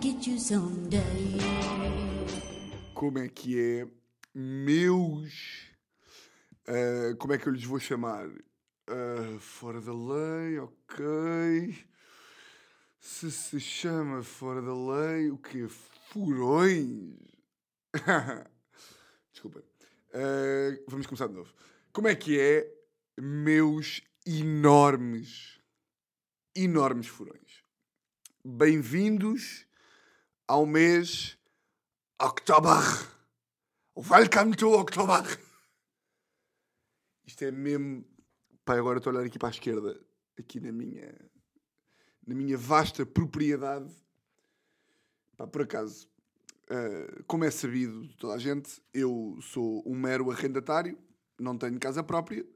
get you someday. Como é que é? Meus. ah, como é que eu lhes vou chamar? Ah, fora da lei, ok. Se se chama fora da lei, o quê? Furões? Desculpa. Ah, vamos começar de novo. Como é que é, meus enormes, enormes furões? Bem-vindos ao mês October. Welcome to October. Isto é mesmo. Pai, agora estou a olhar aqui para a esquerda, aqui na minha, na minha vasta propriedade. Pá, por acaso, ah, como é sabido de toda a gente, eu sou um mero arrendatário, não tenho casa própria,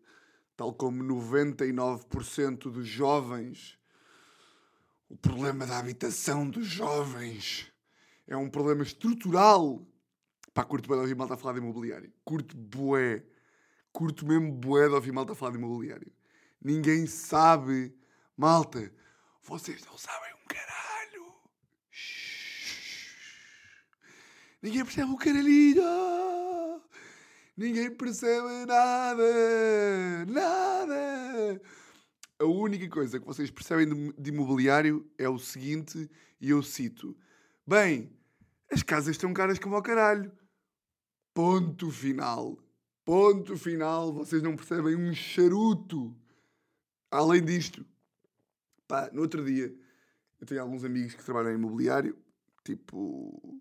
tal como 99% dos jovens. O problema da habitação dos jovens é um problema estrutural. Pá, curto bem de ouvir malta a falar de imobiliário. Curto bué. Curto mesmo bué de ouvir malta a falar de imobiliário. Ninguém sabe. Malta, vocês não sabem um caralho. Ninguém percebe o caralhinho. Ninguém percebe nada. Nada. A única coisa que vocês percebem de imobiliário é o seguinte, e eu cito: Bem, as casas estão caras como ao caralho. Ponto final. Ponto final. Vocês não percebem um charuto. Além disto, pá, no outro dia, eu tenho alguns amigos que trabalham em imobiliário, tipo.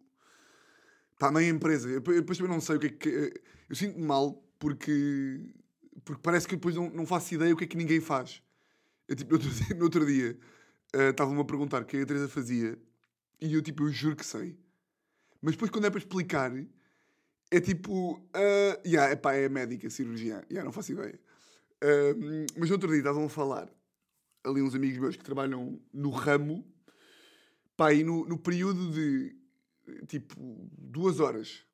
Pá, meia empresa. Eu depois também não sei o que é que. Eu sinto-me mal porque. Porque parece que depois não, não faço ideia o que é que ninguém faz. Eu, tipo, no outro dia, no outro dia eh, estavam-me a perguntar o que é que a Teresa fazia e eu, tipo, eu juro que sei. Mas depois, quando é para explicar, é tipo. Uh, yeah, epá, é médica, cirurgiã. Yeah, não faço ideia. Uh, mas outro dia estavam a falar ali uns amigos meus que trabalham no ramo. Pá, e no, no período de tipo duas horas,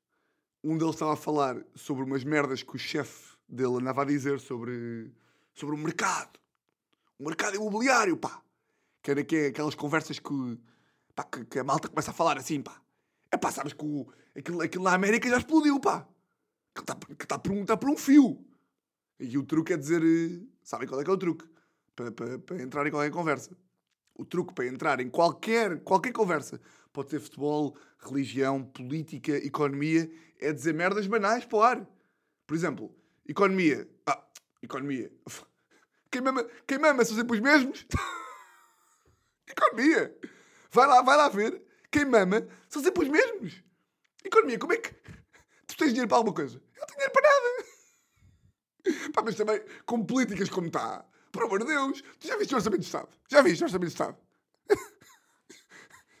um deles estava a falar sobre umas merdas que o chefe dele andava a dizer sobre, sobre o mercado. O mercado imobiliário, pá. Que era que é aquelas conversas que, pá, que, que a malta começa a falar assim, pá. É pá, sabes que o, aquilo, aquilo na América já explodiu, pá. Que está tá por, um- tá por um fio. E o truque é dizer. eh, Sabem qual é que é o truque? Para, para, entrar em qualquer conversa. O truque para entrar em qualquer, qualquer conversa, pode ser futebol, religião, política, economia, é dizer merdas banais para o ar. Por exemplo, economia. Ah, economia. Quem mama, quem mama são sempre os mesmos? economia. Vai lá, vai lá ver. Quem mama são sempre os mesmos. Economia, como é que. Tu tens dinheiro para alguma coisa? Eu tenho dinheiro para nada. Pá, mas também, com políticas como está, por amor de Deus, tu já viste o Orçamento de Estado? Já viste o Orçamento de Estado?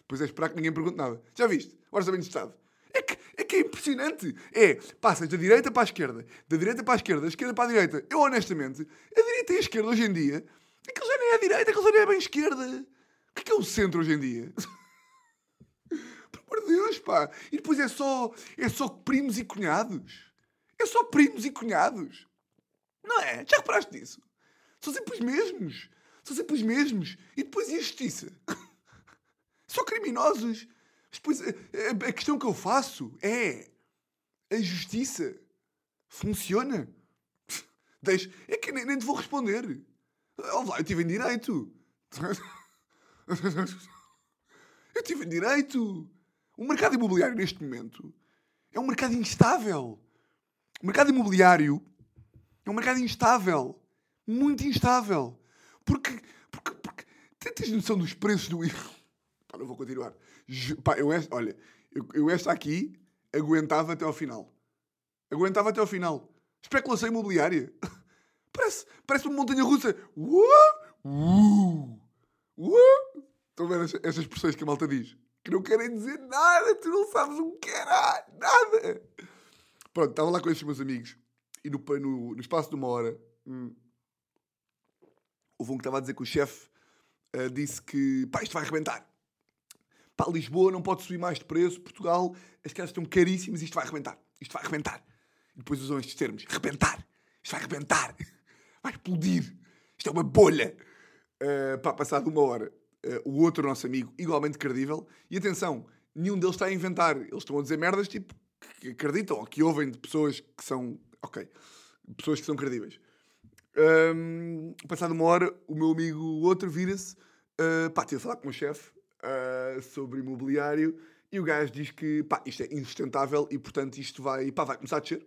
Pois é, esperar que ninguém pergunte nada. Já viste? O Orçamento de Estado. É que, é que é impressionante. É, passas da direita para a esquerda, da direita para a esquerda, da esquerda para a direita. Eu, honestamente, a direita e a esquerda hoje em dia, aquilo já nem é a direita, aquilo já nem é bem esquerda. O que é que é o centro hoje em dia? Por amor de Deus, pá. E depois é só, é só primos e cunhados. É só primos e cunhados. Não é? Já reparaste nisso? São sempre os mesmos. São sempre os mesmos. E depois e a justiça? São criminosos. Mas depois a, a- a questão que eu faço é: a justiça funciona? Deixa, é que nem, nem te vou responder. Oh, lá, eu tive em direito. Eu tive direito. O mercado imobiliário neste momento é um mercado instável. O mercado imobiliário é um mercado instável. Muito instável. Porque, porque, porque tens noção dos preços do IVA? Pá, não vou continuar. Pá, eu esta, olha, eu, eu esta aqui aguentava até ao final. Aguentava até ao final. Especulação imobiliária. Parece, parece uma montanha russa. Uh, uh, uh. Estão a ver estas expressões que a malta diz? Que não querem dizer nada, tu não sabes um caralho, nada. Pronto, estava lá com estes meus amigos e no, no, no espaço de uma hora hum, houve um que estava a dizer que o chefe ah, disse que pá, isto vai arrebentar. Pá, Lisboa não pode subir mais de preço, Portugal, as casas estão caríssimas, isto vai arrebentar. Isto vai arrebentar. E depois usam estes termos: arrebentar. Isto vai arrebentar. Vai explodir. Isto é uma bolha. Uh, pá, passado uma hora, eh, o outro nosso amigo, igualmente credível. E atenção, nenhum deles está a inventar. Eles estão a dizer merdas tipo que acreditam ou que ouvem de pessoas que são. Ok. Pessoas que são credíveis. Um, passado uma hora, o meu amigo, o outro, vira-se. Uh, pá, tive a falar com o chefe uh, sobre imobiliário e o gajo diz que pá, isto é insustentável e portanto isto vai, pá, vai começar a descer.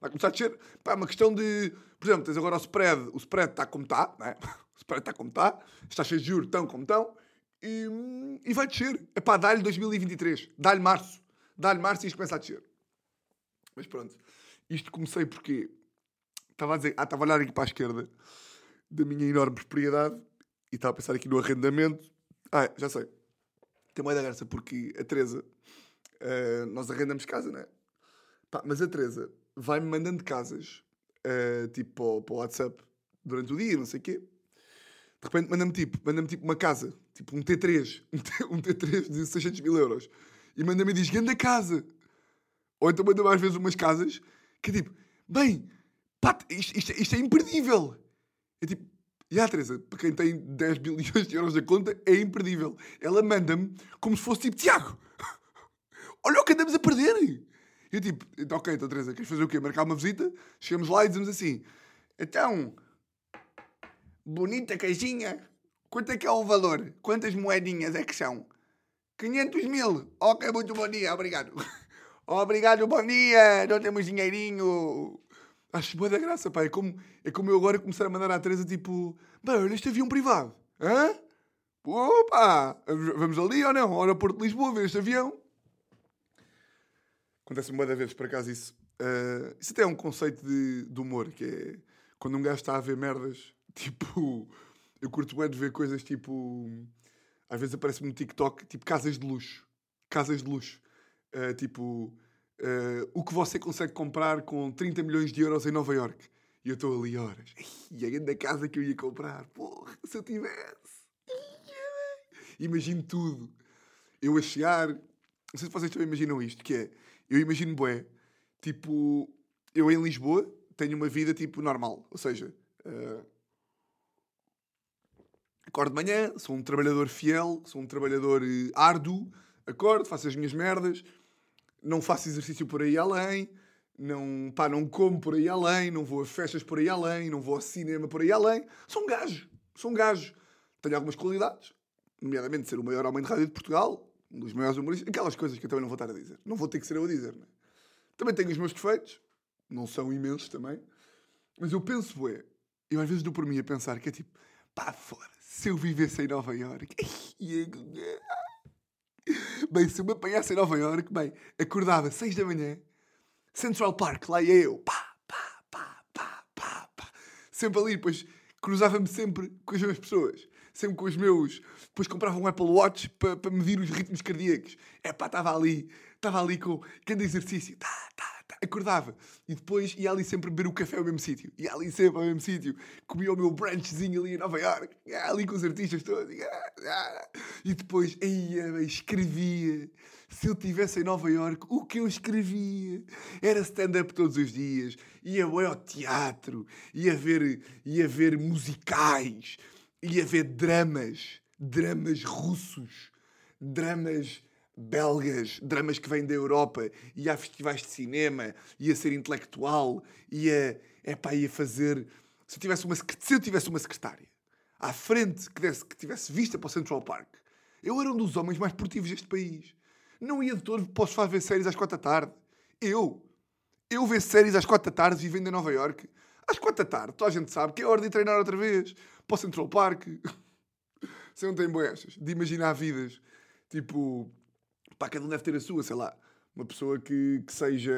Vai começar a descer. Pá, é uma questão de. Por exemplo, tens agora o spread. O spread está como está, né? O spread está como está. As taxas de juros estão como estão. E, e vai descer. É pá, dá-lhe 2023. Dá-lhe março. Dá-lhe março e isto começa a descer. Mas pronto. Isto comecei porque estava a dizer, ah, estava a olhar aqui para a esquerda da minha enorme propriedade e estava a pensar aqui no arrendamento. Ah, já sei. Tem uma da graça porque a Teresa, uh, nós arrendamos casa, não é? Pá, mas a Teresa vai-me mandando casas, uh, tipo para para o WhatsApp, durante o dia, não sei o quê. De repente manda-me tipo, manda tipo uma casa, tipo um T3, um T3 de 600 mil euros. E manda-me e diz, grande casa. Ou então manda mais vezes umas casas que é tipo, bem, pá, isto, isto, isto é imperdível. É tipo, e a Teresa, para quem tem 10 bilhões de euros na conta, é imperdível. Ela manda-me como se fosse tipo, Tiago, olha o que andamos a perder. E eu tipo, então, ok, então Teresa, queres fazer o quê? Marcar uma visita? Chegamos lá e dizemos assim, então, bonita caixinha, quanto é que é o valor? Quantas moedinhas é que são? 500 mil. Ok, muito bom dia, obrigado. obrigado, bom dia, não temos dinheirinho. Acho boa da graça, pá. É como, é como eu agora começar a mandar à Teresa, tipo... Bem, olha este avião privado. Hã? Opa! Vamos ali ou não? Ao aeroporto de Lisboa ver este avião. Acontece-me boa vezes, por acaso, isso. Uh, isso até é um conceito de, de humor, que é... Quando um gajo está a ver merdas, tipo... Eu curto bem de ver coisas tipo... Às vezes aparece-me no TikTok, tipo casas de luxo. Casas de luxo. Uh, tipo uh, o que você consegue comprar com 30 milhões de euros em Nova York. E eu estou ali horas. E a casa que eu ia comprar. Porra, se eu tivesse. Imagino tudo. Eu a chegar. Não sei se vocês também imaginam isto, que é. Eu imagino, bué, tipo, eu em Lisboa tenho uma vida tipo normal. Ou seja, uh, acordo de manhã, sou um trabalhador fiel, sou um trabalhador uh, árduo, acordo, faço as minhas merdas, não faço exercício por aí além, não, pá, não como por aí além, não vou a festas por aí além, não vou ao cinema por aí além. Sou um gajo, sou um gajo. Tenho algumas qualidades, nomeadamente ser o maior homem de rádio de Portugal, um dos maiores humoristas, aquelas coisas que eu também não vou estar a dizer. Não vou ter que ser eu a dizer, né? Também tenho os meus defeitos, não são imensos também, mas eu penso, bué, eu às vezes dou por mim a pensar que é tipo, pá, fora, se eu vivesse em Nova Iorque, Bem, se eu me apanhasse em Nova York, bem, acordava 6 da manhã, Central Park, lá ia eu, pá, pá, pá, pá, pá, pá. Sempre ali, depois cruzava-me sempre com as mesmas pessoas. Sempre com os meus. Depois comprava um Apple Watch para pa medir os ritmos cardíacos. É pá, estava ali, estava ali com grande exercício. Tá, tá, acordava e depois ia ali sempre beber o café ao mesmo sítio. Ia ali sempre ao mesmo sítio. Comia o meu brunchzinho ali em Nova York, ali com os artistas todos. E depois ia, escrevia. Se eu estivesse em Nova York, o que eu escrevia era stand-up todos os dias. Ia ao teatro, ia ver, ia ver musicais, ia ver dramas, dramas russos, dramas belgas, dramas que vêm da Europa, ia a festivais de cinema, ia ser intelectual, ia, epá, ia fazer. Se eu, tivesse uma, se eu tivesse uma secretária à frente que, desse, que tivesse vista para o Central Park, eu era um dos homens mais produtivos deste país. Não ia de todo para os ver séries às quatro da tarde. Eu, eu ver séries às quatro da tarde vivendo em Nova York. Às quatro da tarde, toda a gente sabe que é hora de treinar outra vez para o Central Park. Você não tem boias de imaginar vidas. Tipo, Pá, cada um deve ter a sua, sei lá. Uma pessoa que, que seja.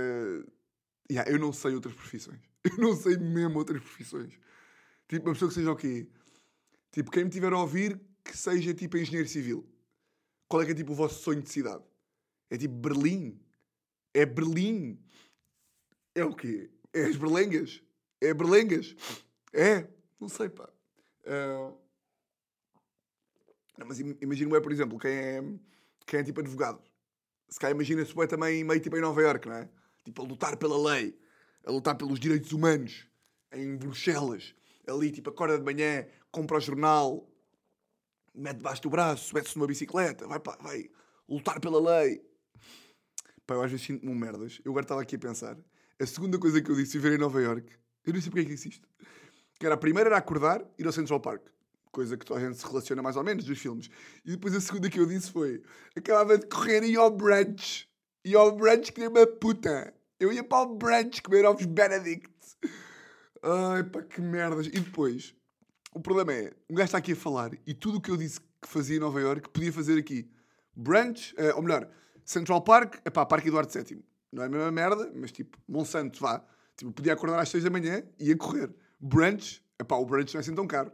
Yeah, eu não sei outras profissões. Eu não sei mesmo outras profissões. Tipo, uma pessoa que seja o quê? Tipo, quem me tiver a ouvir, que seja tipo engenheiro civil. Qual é que é tipo o vosso sonho de cidade? É tipo Berlim? É Berlim? É o quê? É as Berlengas? É Berlengas? É? Não sei, pá. Uh... Não, mas imagino é, por exemplo, quem é, quem é tipo advogado se calhar imagina-se bem também meio tipo em Nova Iorque, não é? Tipo a lutar pela lei, a lutar pelos direitos humanos, em Bruxelas. Ali, tipo, acorda de manhã, compra o jornal, mete debaixo do braço, mete-se numa bicicleta, vai, pá, vai lutar pela lei. Pá, eu às vezes sinto-me um merdas. Eu agora estava aqui a pensar. A segunda coisa que eu disse viver em Nova York, eu não sei porque é que disse isto. Que era a primeira era acordar e ir ao Central Park. Coisa que toda a gente se relaciona mais ou menos dos filmes. E depois a segunda que eu disse foi: acabava de correr e ao brunch. E ao brunch que nem uma puta. Eu ia para o brunch comer ovos Benedict. Ai pá, que merdas. E depois, o problema é, um gajo está aqui a falar e tudo o que eu disse que fazia em Nova York podia fazer aqui. Brunch, eh, ou melhor, Central Park, é pá, Parque Eduardo VII. Não é a mesma merda, mas tipo, Monsanto, vá. Tipo, podia acordar às 6 da manhã e ia correr. Brunch, é pá, o brunch não é assim tão caro.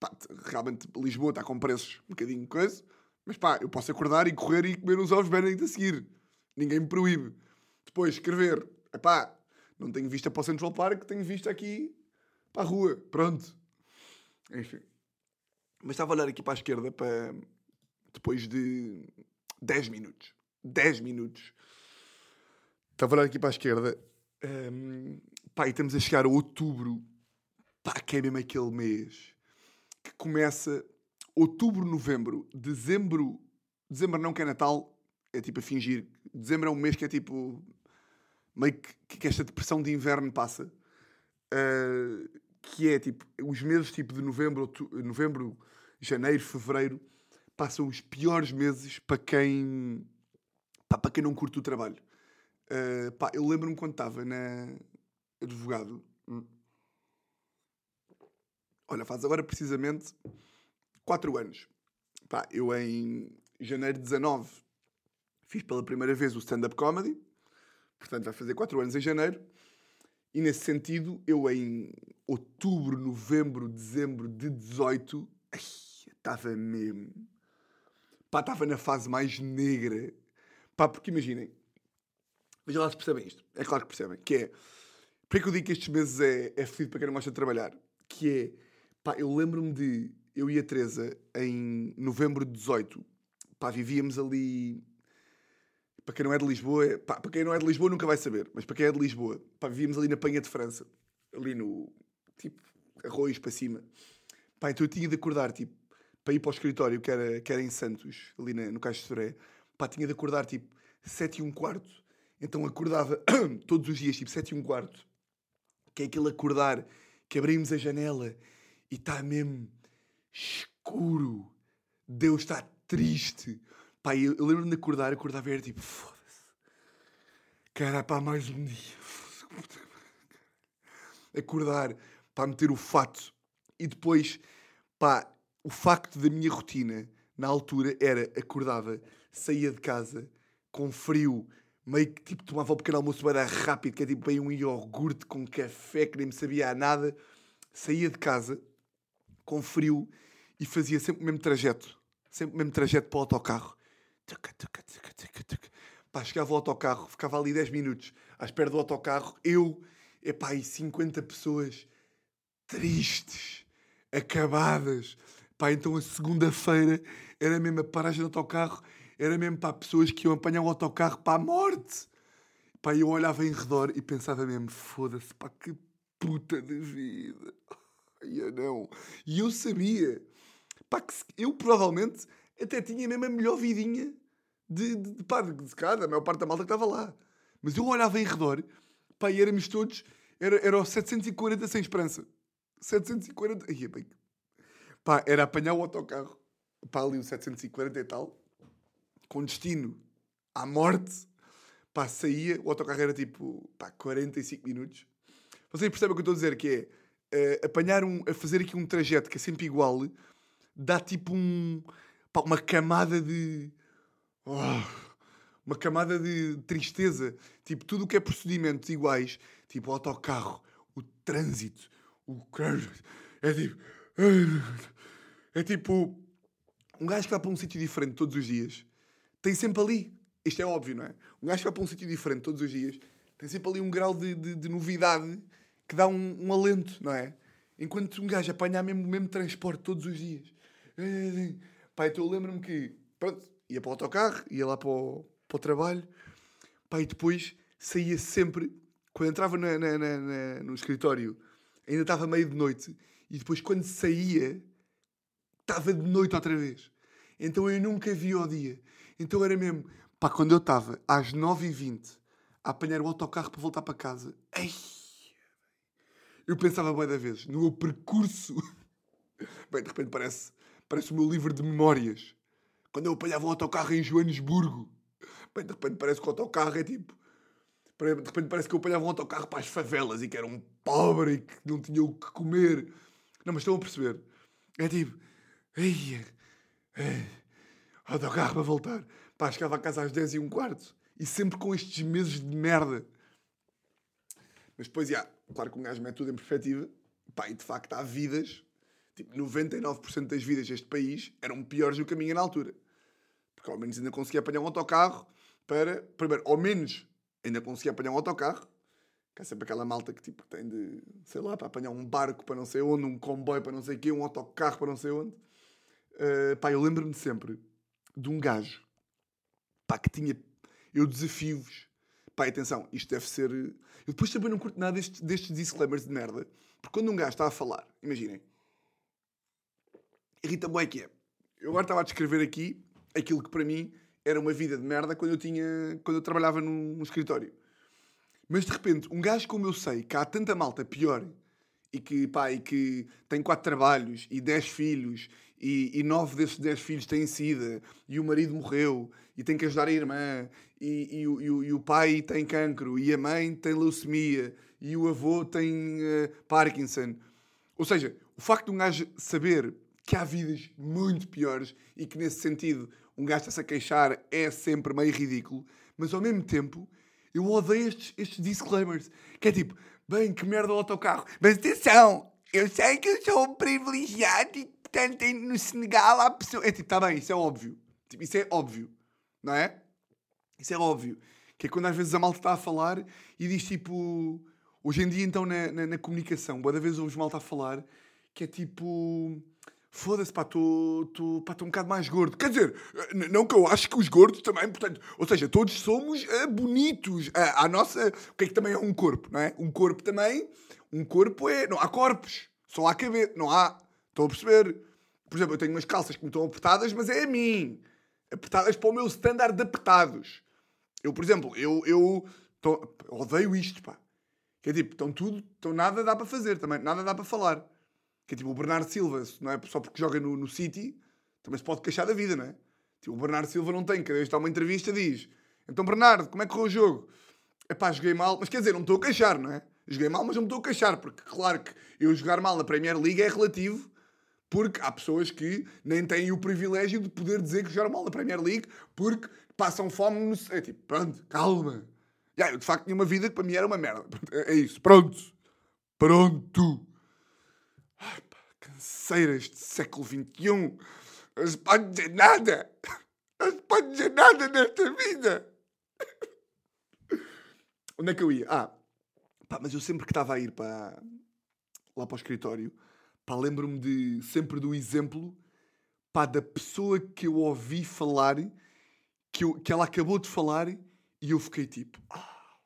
Pá, realmente, Lisboa está com preços um bocadinho coisa, mas pá, eu posso acordar e correr e comer uns ovos Benedict a seguir. Ninguém me proíbe. Depois, escrever, pá, não tenho vista para o Central Park, tenho vista aqui para a rua. Pronto. Enfim. Mas estava a olhar aqui para a esquerda para depois de 10 minutos. 10 minutos. Estava a olhar aqui para a esquerda. Um, pá, e estamos a chegar a outubro. Pá, que é mesmo aquele mês que começa outubro, novembro, dezembro. Dezembro não que é Natal, é tipo a fingir. Dezembro é um mês que é tipo. meio que, que esta depressão de inverno passa. Uh, que é tipo. os meses tipo de novembro, novembro, janeiro, fevereiro passam os piores meses para quem. Pá, para quem não curte o trabalho. Uh, pá, eu lembro-me quando estava na advogado. Olha, faz agora precisamente 4 anos. Pá, eu em janeiro de 19 fiz pela primeira vez o stand-up comedy. Portanto, vai fazer 4 anos em janeiro. E nesse sentido, eu em outubro, novembro, dezembro de 18, estava mesmo. Pá, estava na fase mais negra. Pá, porque imaginem, Veja lá se percebem isto. É claro que percebem. Que é. Por que eu digo que estes meses é, é fedido para quem não gosta de trabalhar? Que é. Pá, eu lembro-me de. Eu e a Teresa, em novembro de 18, pá, vivíamos ali. Para quem não é de Lisboa, pá, para quem não é de Lisboa nunca vai saber, mas para quem é de Lisboa, pá, vivíamos ali na Penha de França, ali no. tipo, arroz para cima. Pá, então eu tinha de acordar, tipo, para ir para o escritório, que era, que era em Santos, ali na, no Caixa de Soré, pá, tinha de acordar, tipo, sete e um quarto então acordava todos os dias, tipo sete e um quarto, que é aquele acordar que abrimos a janela e está mesmo escuro. Deus está triste. Pá, eu, eu lembro-me de acordar, acordava e era tipo, foda-se. Cara, pá, mais um dia. Acordar, para meter o fato. E depois, pá, o facto da minha rotina, na altura, era acordava, saía de casa, com frio, meio que tipo tomava o pequeno almoço bem rápido, que é tipo bem um iogurte com café que nem me sabia a nada, saía de casa com frio e fazia sempre o mesmo trajeto, sempre o mesmo trajeto para o autocarro. Pá, chegava ao autocarro, ficava ali 10 minutos à espera do autocarro, eu, epá, e 50 pessoas tristes, acabadas. Pá, então a segunda-feira era mesmo a paragem do autocarro era mesmo para pessoas que iam apanhar um autocarro para a morte. Pá, eu olhava em redor e pensava mesmo, foda-se, pá, que puta de vida. Eu não. E eu sabia, pá, que eu provavelmente até tinha mesmo a melhor vidinha de, de, de, pá, de, de cara, a maior parte da malta que estava lá. Mas eu olhava em redor, pá, e éramos todos, era, era o 740 sem esperança. 740, ai, bem, pá, era apanhar o autocarro, pá, ali o 740 e tal, com destino à morte, pá, saía, o autocarro era tipo, pá, 45 minutos. Vocês percebem o que eu estou a dizer, que é uh, apanhar um, a fazer aqui um trajeto que é sempre igual, dá tipo um, pá, uma camada de... Oh, uma camada de tristeza. Tipo, tudo o que é procedimentos iguais, tipo o autocarro, o trânsito, o... É tipo... É tipo... Um gajo que vai para um sítio diferente todos os dias tem sempre ali. Isto é óbvio, não é? Um gajo que vai para um sítio diferente todos os dias tem sempre ali um grau de, de, de novidade que dá um, um, alento, não é? Enquanto um gajo apanhar mesmo, mesmo transporte todos os dias. Pá, então eu lembro-me que, pronto, ia para o autocarro, ia lá para o, para o trabalho, pá, e depois saía sempre, quando entrava na, na, na, no escritório, ainda estava meio de noite, e depois quando saía, estava de noite outra vez. Então eu nunca vi o dia. Então era mesmo, pá, quando eu estava às 9h20 a apanhar o autocarro para voltar para casa, ei, eu pensava bem da vez, no meu percurso. Bem, de repente parece, parece o meu livro de memórias. Quando eu apanhava o autocarro em Joanesburgo. Bem, de repente parece que o autocarro é tipo. De repente parece que eu apanhava um autocarro para as favelas e que era um pobre e que não tinha o que comer. Não, mas estão a perceber. É tipo. Ei, ei, autocarro para voltar. Pá, chegava a casa às 10 e um quarto. E sempre com estes meses de merda. Mas depois, já, claro que um gajo mete tudo em perspectiva. Pá, e de facto há vidas. Tipo, 99% das vidas deste país eram piores do que a minha na altura. Porque ao menos ainda conseguia apanhar um autocarro para. Primeiro, ao menos ainda conseguia apanhar um autocarro. Que é sempre aquela malta que tipo tem de, sei lá, para apanhar um barco para não sei onde, um comboio para não sei quê, um autocarro para não sei onde. Uh, pá, eu lembro-me sempre de um gajo pá, que tinha. Eu desafio-vos. Pá, atenção, isto deve ser. Eu depois também não curto nada destes, destes disclaimers de merda. Porque quando um gajo está a falar, imaginem, irrita-me é que é. Eu agora estava a descrever aqui aquilo que para mim era uma vida de merda quando eu tinha. quando eu trabalhava num, num escritório. Mas de repente, um gajo como eu sei que há tanta malta pior e que, pá, e que tem quatro trabalhos e dez filhos e, e nove desses dez filhos têm sida. E o marido morreu. E tem que ajudar a irmã. E, e, e, o, e o pai tem cancro. E a mãe tem leucemia. E o avô tem uh, Parkinson. Ou seja, o facto de um gajo saber que há vidas muito piores e que nesse sentido um gajo está-se a queixar é sempre meio ridículo, mas ao mesmo tempo eu odeio estes, estes disclaimers, que é tipo, bem, que merda o autocarro, mas atenção, eu sei que eu sou um privilegiado e portanto no Senegal há pessoas... É tipo, está bem, isso é óbvio, tipo, isso é óbvio, não é? Isso é óbvio, que é quando às vezes a malta está a falar e diz tipo... Hoje em dia, então, na, na, na comunicação, boa vez ouves malta a falar que é tipo foda-se, pá, estou um bocado mais gordo. Quer dizer, não que eu acho que os gordos também, portanto, ou seja, todos somos uh, bonitos. Uh, a nossa, o que é que também é um corpo, não é? Um corpo também, um corpo é, não há corpos, só há cabeça, não há, estão a perceber? Por exemplo, eu tenho umas calças que me estão apertadas, mas é a mim. Apertadas para o meu standard de apertados. Eu, por exemplo, eu, eu tô, odeio isto, pá. Que é tipo, estão tudo, estão nada dá para fazer também, nada dá para falar. Que é tipo o Bernardo Silva, não é só porque joga no, no City, também se pode queixar da vida, não é? Tipo, o Bernardo Silva não tem, cada vez que está uma entrevista diz então Bernardo, como é que correu o jogo? É pá, joguei mal, mas quer dizer, não me estou a queixar, não é? Joguei mal, mas não me estou a queixar, porque claro que eu jogar mal na Premier League é relativo, porque há pessoas que nem têm o privilégio de poder dizer que jogaram mal na Premier League porque passam fome no. É tipo, pronto, calma. Já, eu de facto tinha uma vida que para mim era uma merda. É isso, pronto. Pronto. Ai, pá, canseiras de século XXI. Não se pode dizer nada. Não se pode dizer nada nesta vida. Onde é que eu ia? Ah, pá, mas eu sempre que estava a ir para, lá para o escritório, pá, lembro-me de, sempre do exemplo, pá, da pessoa que eu ouvi falar, que, eu, que ela acabou de falar, e eu fiquei tipo, ah,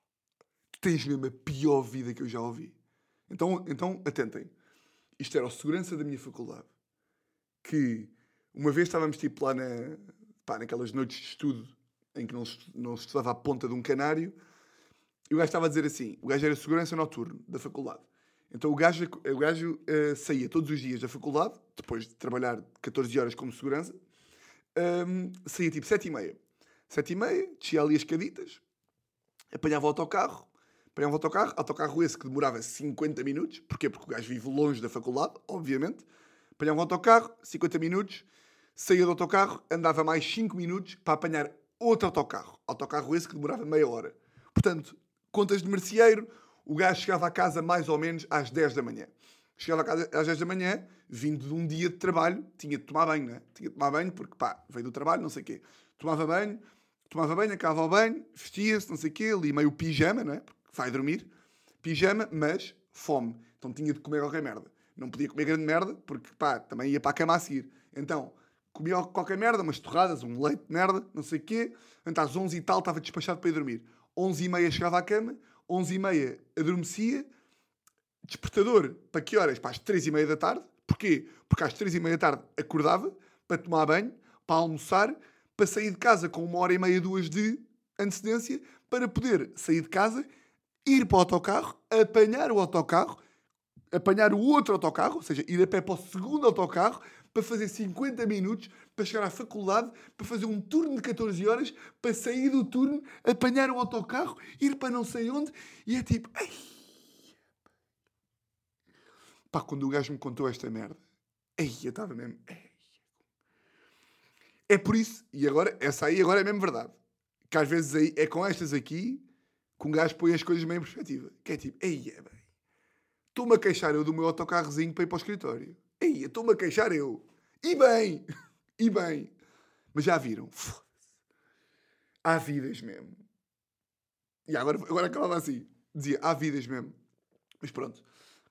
tens mesmo a pior vida que eu já ouvi. Então, então atentem. Isto era o segurança da minha faculdade. Que uma vez estávamos tipo lá na, pá, naquelas noites de estudo em que não não se estudava a ponta de um canário e o gajo estava a dizer assim: o gajo era segurança noturno da faculdade. Então o gajo, o gajo uh, saía todos os dias da faculdade, depois de trabalhar 14 horas como segurança, um, saía tipo 7 e meia. 7 e meia, descia ali as caditas, apanhava o autocarro, apanhava o autocarro, autocarro esse que demorava 50 minutos, porquê? Porque o gajo vive longe da faculdade, obviamente, apanhava o autocarro, 50 minutos, saía do autocarro, andava mais 5 minutos para apanhar outro autocarro, autocarro esse que demorava meia hora. Portanto, contas de merceeiro, o gajo chegava a casa mais ou menos às 10 da manhã. Chegava a casa às 10 da manhã, vindo de um dia de trabalho, tinha de tomar banho, né? Tinha de tomar banho porque, pá, veio do trabalho, não sei o quê. Tomava banho, tomava banho, acabava o banho, vestia-se, não sei o quê, ali meio pijama, não é? Porque vai dormir, pijama, mas fome. Então tinha de comer qualquer merda. Não podia comer grande merda, porque, pá, também ia para a cama a seguir. Então, comia qualquer merda, umas torradas, um leite de merda, não sei o quê. Então, às 11 e tal, estava despachado para ir dormir. 11 e meia chegava à cama, 11 e meia adormecia, despertador para que horas? Para as 3 e meia da tarde, Porquê? Porque às três e meia da tarde acordava para tomar banho, para almoçar, para sair de casa com uma hora e meia, duas de antecedência, para poder sair de casa, ir para o autocarro, apanhar o autocarro, apanhar o outro autocarro, ou seja, ir a pé para o segundo autocarro, para fazer 50 minutos, para chegar à faculdade, para fazer um turno de 14 horas, para sair do turno, apanhar o autocarro, ir para não sei onde, e é tipo, ai, Pá, quando o gajo me contou esta merda, ei, eu estava mesmo. Ei. É por isso, e agora, essa aí agora é mesmo verdade. Que às vezes aí, é com estas aqui que um gajo põe as coisas meio em perspectiva. Que é tipo, ei, é bem. Estou-me a queixar eu do meu autocarrozinho para ir para o escritório. Ei, estou-me a queixar eu. E bem, e bem. Mas já viram? Há vidas mesmo. E agora, agora acabava assim. Dizia, há vidas mesmo. Mas pronto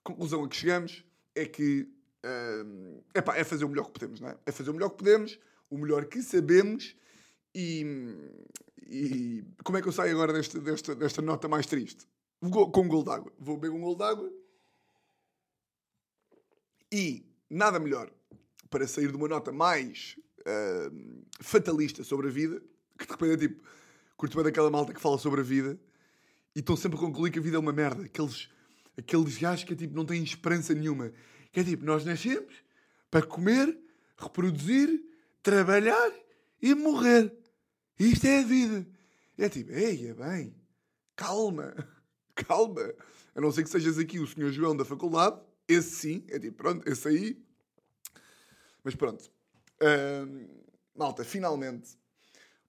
conclusão a que chegamos é que uh, epá, é fazer o melhor que podemos, não é? É fazer o melhor que podemos, o melhor que sabemos e, e como é que eu saio agora desta, desta, desta nota mais triste? Vou, com um gol d'água. Vou beber um gol d'água e nada melhor para sair de uma nota mais uh, fatalista sobre a vida, que de repente é tipo, curto bem daquela malta que fala sobre a vida e estão sempre a concluir que a vida é uma merda, aqueles aqueles gajos que é tipo, não têm esperança nenhuma. Que é tipo, nós nascemos para comer, reproduzir, trabalhar e morrer. Isto é a vida. É tipo, ei, é bem, calma, calma. A não ser que sejas aqui o senhor João da faculdade, esse sim, é tipo, pronto, esse aí. Mas pronto. malta, finalmente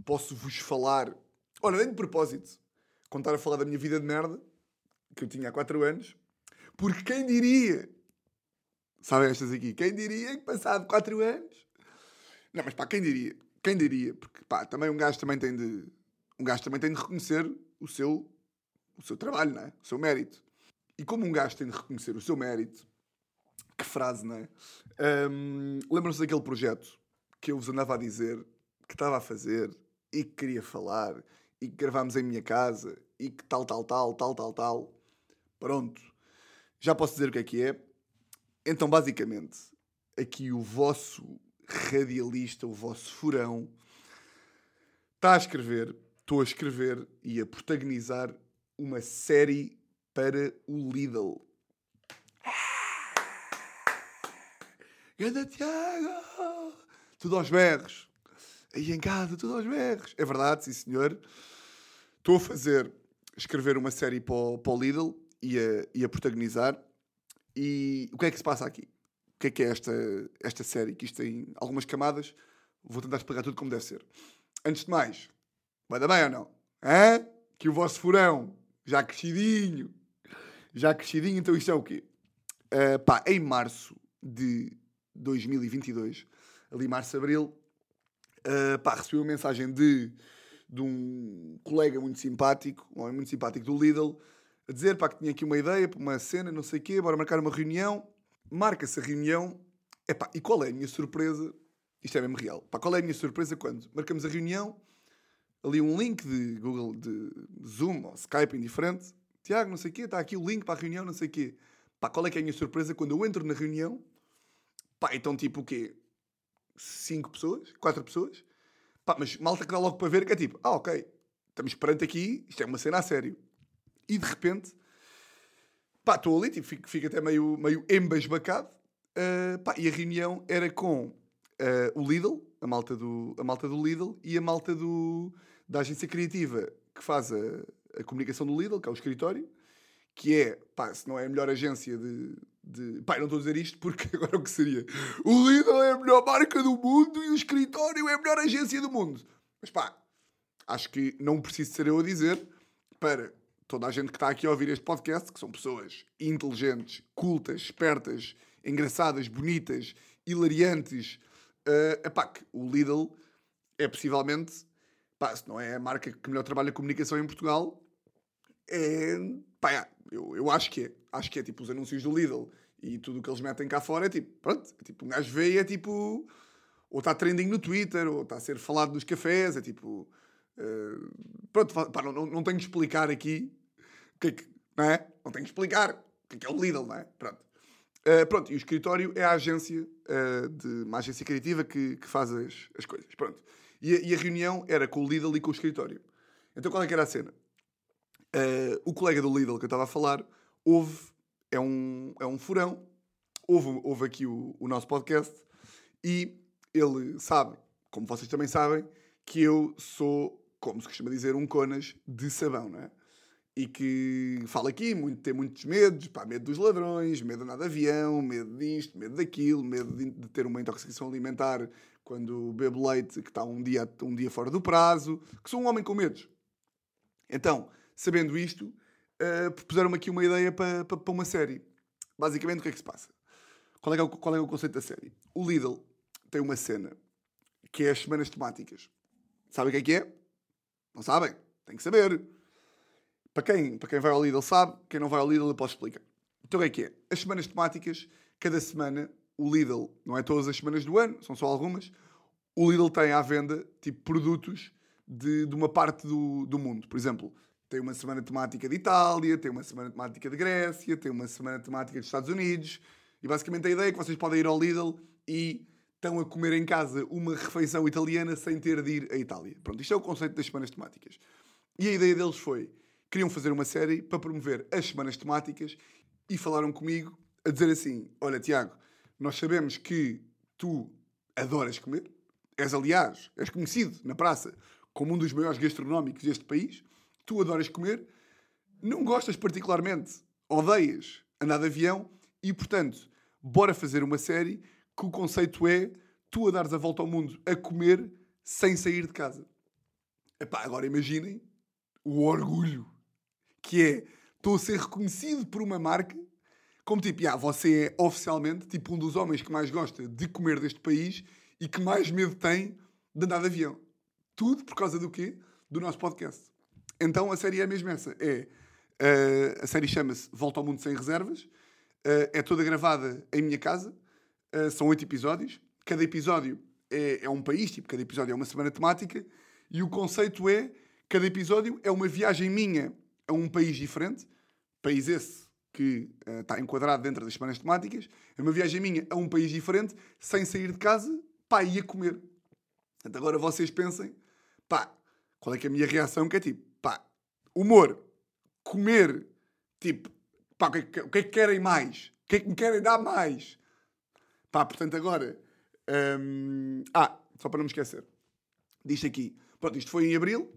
posso-vos falar. Olha, nem de propósito, contar a falar da minha vida de merda que eu tinha há 4 anos, porque quem diria, sabem estas aqui, quem diria que passado 4 anos, não, mas pá, quem diria, quem diria, porque pá, também um gajo também tem de, um gajo também tem de reconhecer o seu, o seu trabalho, não é? O seu mérito. E como um gajo tem de reconhecer o seu mérito, que frase, não é? Um, Lembram-se daquele projeto que eu vos andava a dizer que estava a fazer e que queria falar e que gravámos em minha casa e que tal, tal, tal, tal, tal, tal. Pronto. Já posso dizer o que é que é. Então, basicamente, aqui o vosso radialista, o vosso furão, está a escrever, estou a escrever e a protagonizar uma série para o Lidl. Ganda Tiago! Tudo aos berros. Aí em casa, tudo aos berros. É verdade, sim senhor. Estou a fazer, escrever uma série para o, para o Lidl e a, e a protagonizar. E o que é que se passa aqui? O que é que é esta, esta série? Que isto tem algumas camadas. Vou tentar explicar tudo como deve ser. Antes de mais, vai dar bem ou não? Hã? Que o vosso furão, já crescidinho, já crescidinho, então isto é o quê? Uh, pá, em março de 2022, ali março, abril, uh, pá, recebi uma mensagem de, de um colega muito simpático, um homem muito simpático do Lidl, a dizer pá, que tinha aqui uma ideia para uma cena, não sei o quê, bora marcar uma reunião. Marca-se a reunião. Epá, e qual é a minha surpresa? Isto é mesmo real. Pá, qual é a minha surpresa quando marcamos a reunião? Ali um link de Google, de Zoom ou Skype indiferente. Tiago, não sei o quê, está aqui o link para a reunião, não sei o quê. Pá, qual é que é a minha surpresa quando eu entro na reunião? Pá, então tipo o quê? Cinco pessoas? Quatro pessoas? Pá, mas malta que dá logo para ver que é tipo, ah, ok, estamos perante aqui, isto é uma cena a sério. E de repente, pá, estou ali, tipo, fico, fico até meio, meio embasbacado. Uh, pá, e a reunião era com uh, o Lidl, a malta, do, a malta do Lidl, e a malta do, da agência criativa que faz a, a comunicação do Lidl, que é o escritório, que é, pá, se não é a melhor agência de. de... Pá, não estou a dizer isto porque agora o que seria? O Lidl é a melhor marca do mundo e o escritório é a melhor agência do mundo. Mas pá, acho que não preciso ser eu a dizer para toda a gente que está aqui a ouvir este podcast, que são pessoas inteligentes, cultas, espertas, engraçadas, bonitas, hilariantes, uh, epá, o Lidl é possivelmente, pá, se não é a marca que melhor trabalha a comunicação em Portugal, é, pá, eu, eu acho que é. Acho que é tipo os anúncios do Lidl e tudo o que eles metem cá fora é tipo, pronto, é tipo um gajo vê e é tipo, ou está trending no Twitter, ou está a ser falado nos cafés, é tipo Uh, pronto, pá, não, não, tenho que explicar aqui o que é que, não é? Não tenho que explicar o que é que é o Lidl, não é? Pronto. Uh, pronto, e o escritório é a agência, uh, de, uma agência criativa que, que faz as, as coisas. Pronto. E a, e a, reunião era com o Lidl e com o escritório. Então qual é que era a cena? Uh, o colega do Lidl que eu estava a falar, houve, é um, é um furão, houve, houve aqui o, o nosso podcast e ele sabe, como vocês também sabem, que eu sou, como se costuma dizer, um conas de sabão, não é? e que fala aqui, muito, tem muitos medos, pá, medo dos ladrões, medo de andar de avião, medo disto, medo daquilo, medo de, de, ter uma intoxicação alimentar quando bebe leite que está um dia, um dia fora do prazo, que sou um homem com medos. Então, sabendo isto, uh, propuseram-me aqui uma ideia para, uma série. Basicamente, o que é que se passa? Qual é, é o, qual é o conceito da série? O Lidl tem uma cena que é as semanas temáticas. Sabem o que é que é? Não sabem? Tem que saber. Para quem, para quem vai ao Lidl sabe, quem não vai ao Lidl eu posso explicar. Então o que é que é? As semanas temáticas, cada semana, o Lidl, não é todas as semanas do ano, são só algumas, o Lidl tem à venda, tipo, produtos de, de uma parte do, do mundo. Por exemplo, tem uma semana temática de Itália, tem uma semana temática de Grécia, tem uma semana temática dos Estados Unidos. E basicamente a ideia é que vocês podem ir ao Lidl e estão a comer em casa uma refeição italiana sem ter de ir à Itália. Pronto, isto é o conceito das semanas temáticas. E a ideia deles foi queriam fazer uma série para promover as semanas temáticas e falaram comigo a dizer assim: Olha, Tiago, nós sabemos que tu adoras comer, és, aliás, és conhecido na praça como um dos maiores gastronómicos deste país, tu adoras comer, não gostas particularmente, odeias andar de avião e, portanto, bora fazer uma série que o conceito é tu a dares a volta ao mundo a comer sem sair de casa. Epá, agora imaginem o orgulho que é, estou a ser reconhecido por uma marca, como tipo, ah, você é oficialmente tipo um dos homens que mais gosta de comer deste país e que mais medo tem de andar de avião. Tudo por causa do quê? Do nosso podcast. Então a série é mesmo essa. É, uh, a série chama-se Volta ao Mundo Sem Reservas. Uh, é toda gravada em minha casa. Uh, são oito episódios. Cada episódio é, é um país, tipo, cada episódio é uma semana temática. E o conceito é, cada episódio é uma viagem minha a um país diferente, país esse que está enquadrado dentro das semanas temáticas, é uma viagem minha a um país diferente, sem sair de casa, pá, ia comer. Portanto, agora vocês pensem, pá, qual é que é a minha reação? Que é tipo, humor, comer, tipo, pá, o que, é que, o que é que querem mais? O que é que me querem dar mais? Pá, portanto, agora, hum, ah, só para não me esquecer, diz aqui, pronto, isto foi em abril,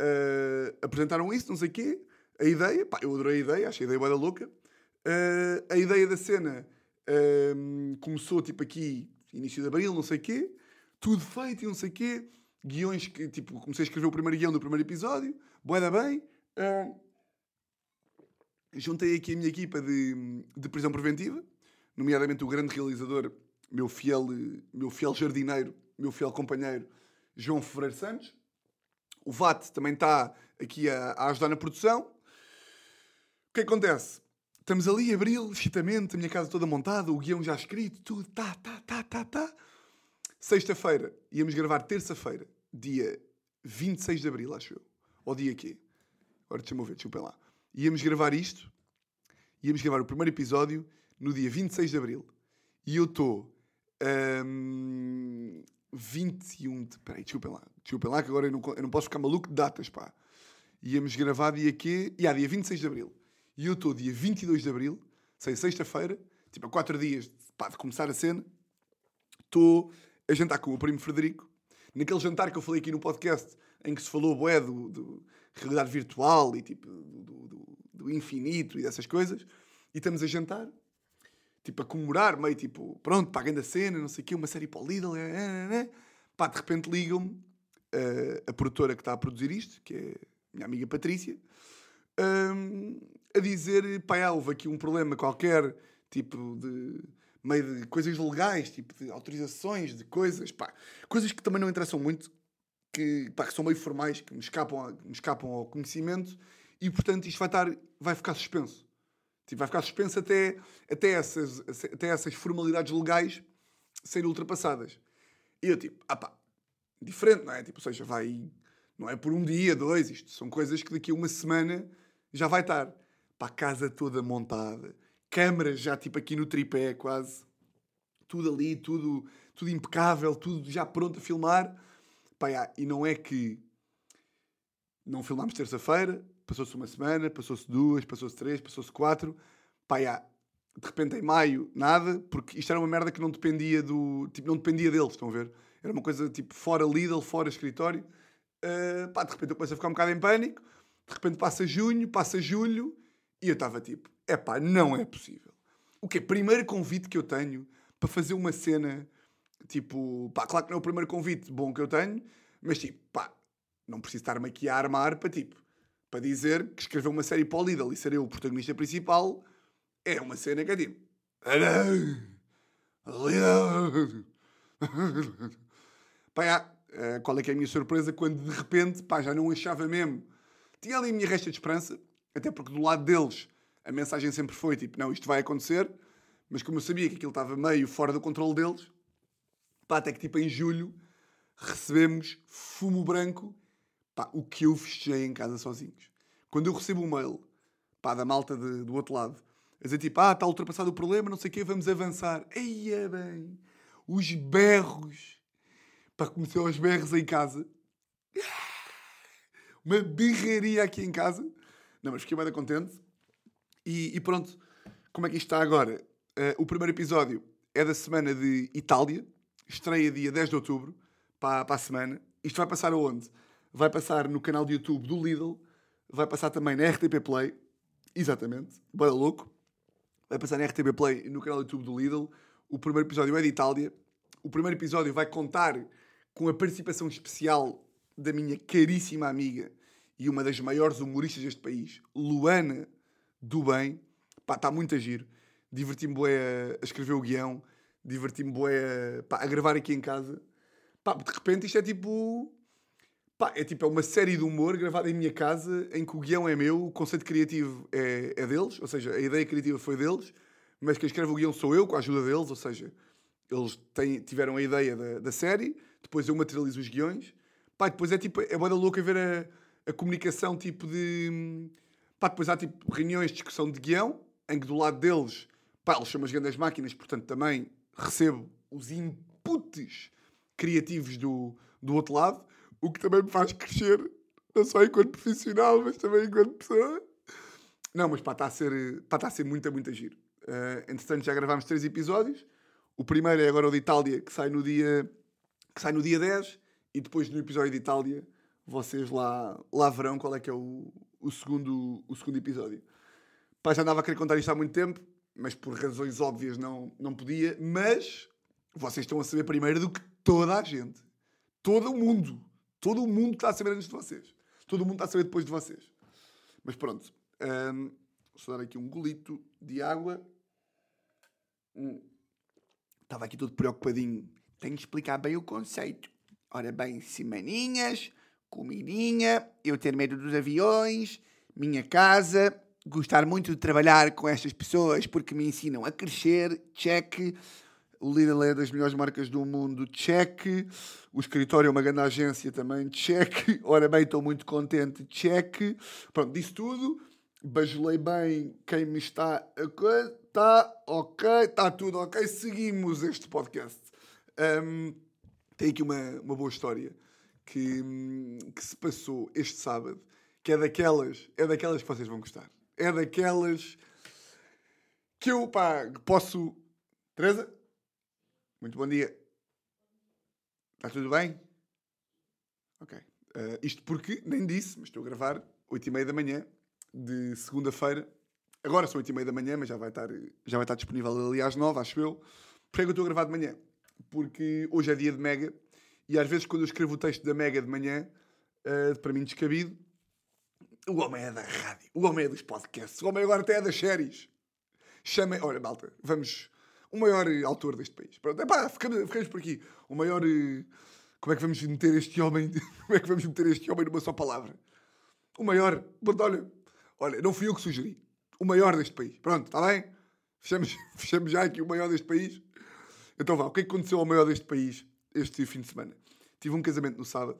Uh, apresentaram isso, não sei o quê. A ideia, pá, eu adorei a ideia, achei a ideia boa da louca. Uh, a ideia da cena uh, começou tipo aqui, início de abril, não sei o quê. Tudo feito e não sei o quê. Guiões que, tipo, comecei a escrever o primeiro guião do primeiro episódio. Boa bem. juntei aqui a minha equipa de, de prisão preventiva, nomeadamente o grande realizador, meu fiel, meu fiel jardineiro, meu fiel companheiro, João Ferreira Santos. O VAT também está aqui a, a ajudar na produção. O que acontece? Estamos ali, abril, excitamente, a minha casa toda montada, o guião já escrito, tudo, tá, tá, tá, tá, tá. Sexta-feira, íamos gravar terça-feira, dia 26 de abril, acho eu. Ou dia quê? Agora deixa-me ver, eu lá. Íamos gravar isto, íamos gravar o primeiro episódio no dia 26 de abril. E eu estou. Hum, 21 de. Peraí, desculpem lá. Desculpem lá que agora eu não, eu não posso ficar maluco de datas, pá. Íamos gravar dia quê? E há dia 26 de Abril. E eu estou dia 22 de Abril, sei, sexta-feira, tipo a 4 dias pá, de começar a cena, estou a jantar com o meu primo Frederico. Naquele jantar que eu falei aqui no podcast, em que se falou boé do, do realidade virtual e tipo do, do, do infinito e dessas coisas. E estamos a jantar tipo, a comemorar, meio tipo, pronto, paguem da cena, não sei o quê, uma série para o Lidl, é, é, é. pá, de repente ligam-me uh, a produtora que está a produzir isto, que é minha amiga Patrícia, um, a dizer, pá, houve aqui um problema qualquer, tipo, de meio de coisas legais, tipo, de autorizações, de coisas, pá, coisas que também não interessam muito, que, pá, que são meio formais, que me escapam, a, me escapam ao conhecimento, e portanto isto vai, estar, vai ficar suspenso. Tipo, vai ficar suspenso até, até, essas, até essas formalidades legais serem ultrapassadas. E eu, tipo, ah pá, diferente, não é? Tipo, ou seja, vai. Não é por um dia, dois, isto são coisas que daqui a uma semana já vai estar. Pá, casa toda montada, câmaras já tipo aqui no tripé quase. Tudo ali, tudo, tudo impecável, tudo já pronto a filmar. Pá, já, e não é que não filmámos terça-feira, passou-se uma semana, passou-se duas, passou-se três, passou-se quatro. Pá, já, de repente em maio, nada, porque isto era uma merda que não dependia do. Tipo, não dependia deles, estão a ver? Era uma coisa tipo fora Lidl, fora escritório. Uh, pá, de repente eu começo a ficar um bocado em pânico. De repente passa junho, passa julho e eu estava tipo: é pá, não é possível. O que Primeiro convite que eu tenho para fazer uma cena tipo, pá, claro que não é o primeiro convite bom que eu tenho, mas tipo, pá, não preciso estar-me aqui a armar para tipo, para dizer que escrever uma série para o Lidl e ser eu o protagonista principal é uma cena que é tipo. Pá, já, eh, qual é que é a minha surpresa quando de repente, pá, já não achava mesmo. Tinha ali a minha resta de esperança, até porque do lado deles a mensagem sempre foi tipo, não, isto vai acontecer, mas como eu sabia que aquilo estava meio fora do controle deles, pá, até que tipo em julho recebemos fumo branco, pá, o que eu fechei em casa sozinhos. Quando eu recebo um mail, pá, da malta de, do outro lado, a dizer tipo, ah, está ultrapassado o problema, não sei o quê, vamos avançar. Eia bem, os berros. Pá, comecei aos berros em casa. Uma birraria aqui em casa. Não, mas fiquei bem contente. E, e, pronto, como é que isto está agora? Uh, o primeiro episódio é da semana de Itália. Estreia dia 10 de outubro, para, para a semana. Isto vai passar aonde? Vai passar no canal de YouTube do Lidl. Vai passar também na RTP Play. Exatamente. Bora louco vai passar na RTB Play e no canal YouTube do Lidl. O primeiro episódio é de Itália. O primeiro episódio vai contar com a participação especial da minha caríssima amiga e uma das maiores humoristas deste país, Luana do Bem. Pá, está muito a giro. Diverti-me bué a escrever o guião. Diverti-me bué a, a gravar aqui em casa. Pá, de repente isto é tipo Pá, é tipo é uma série de humor gravada em minha casa em que o guião é meu, o conceito criativo é, é deles, ou seja, a ideia criativa foi deles, mas quem escreve o guião sou eu, com a ajuda deles, ou seja, eles têm, tiveram a ideia da, da série, depois eu materializo os guiões. Pá, depois é tipo, é boa louca ver a, a comunicação tipo de. Pá, depois há tipo reuniões de discussão de guião, em que do lado deles, pá, eles são as grandes máquinas, portanto também recebo os inputs criativos do, do outro lado o que também me faz crescer, não só enquanto profissional, mas também enquanto pessoa. Não, mas pá, está a ser, está a ser muito, muito giro. Uh, entretanto, já gravámos três episódios. O primeiro é agora o de Itália, que sai no dia, que sai no dia 10, e depois no episódio de Itália vocês lá, lá verão qual é que é o, o, segundo, o segundo episódio. Pá, já andava a querer contar isto há muito tempo, mas por razões óbvias não, não podia. Mas vocês estão a saber primeiro do que toda a gente. Todo o mundo. Todo o mundo está a saber antes de vocês. Todo o mundo está a saber depois de vocês. Mas pronto. Um, vou dar aqui um golito de água. Hum. Estava aqui todo preocupadinho. Tenho que explicar bem o conceito. Ora bem, semaninhas, comidinha, eu ter medo dos aviões, minha casa, gostar muito de trabalhar com estas pessoas porque me ensinam a crescer, check o Lidl é das melhores marcas do mundo, check. O escritório é uma grande agência também, check. Ora bem, estou muito contente, check. Pronto, disse tudo. Bajulei bem quem me está a coisa. Está ok, está tudo ok. Seguimos este podcast. Um, tem aqui uma, uma boa história que, que se passou este sábado, que é daquelas, é daquelas que vocês vão gostar. É daquelas que eu, pá, posso... Teresa? Muito bom dia. Está tudo bem? Ok. Uh, isto porque, nem disse, mas estou a gravar 8 e meia da manhã de segunda-feira. Agora são 8 e meia da manhã, mas já vai estar, já vai estar disponível ali às 9, acho eu. Porquê é que eu estou a gravar de manhã? Porque hoje é dia de Mega e às vezes quando eu escrevo o texto da Mega de manhã, uh, para mim descabido, o homem é da rádio, o homem é dos podcasts, o homem agora até é das séries. Chama, olha, malta, vamos o maior autor deste país. Pronto, epá, ficamos, ficamos por aqui. O maior. Eh, como é que vamos meter este homem? Como é que vamos meter este homem numa só palavra? O maior. Pronto, olha, olha, não fui eu que sugeri. O maior deste país. Pronto, está bem? Fechamos, fechamos já aqui o maior deste país. Então vá, o que é que aconteceu ao maior deste país este fim de semana? Tive um casamento no sábado.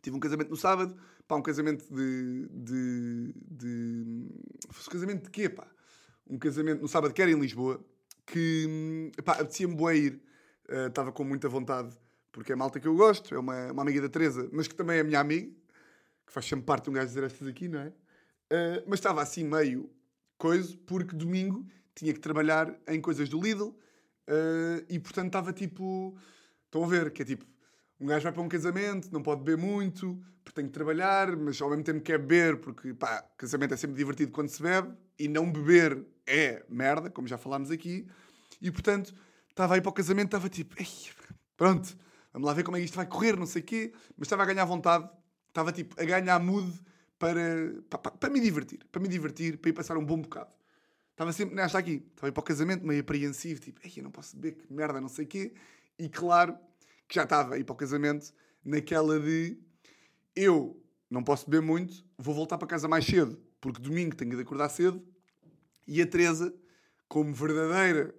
Tive um casamento no sábado. Pá, um casamento de. de. de... Um casamento de quê, pá? um casamento no sábado que era em Lisboa, que pá, apetecia-me boa ir, uh, estava com muita vontade, porque é malta que eu gosto, é uma, uma amiga da Teresa, mas que também é minha amiga, que faz sempre parte de um gajo dizer estas aqui, não é? Uh, mas estava assim meio coisa, porque domingo tinha que trabalhar em coisas do Lidl uh, e portanto estava tipo. Estão a ver? Que é tipo. Um gajo vai para um casamento, não pode beber muito, porque tem que trabalhar, mas ao mesmo tempo quer beber, porque pá, casamento é sempre divertido quando se bebe, e não beber é merda, como já falámos aqui. E portanto, estava aí para o casamento, estava tipo, pronto, vamos lá ver como é que isto vai correr, não sei o quê, mas estava a ganhar vontade, estava tipo a ganhar mood para, para, para, me divertir, para me divertir, para ir passar um bom bocado. Estava sempre nesta aqui, estava aí para o casamento, meio apreensivo, tipo, ei, eu não posso beber, que merda, não sei o quê. E claro que já estava aí para o casamento naquela de eu não posso beber muito, vou voltar para casa mais cedo, porque domingo tenho de acordar cedo. E a Teresa, como verdadeira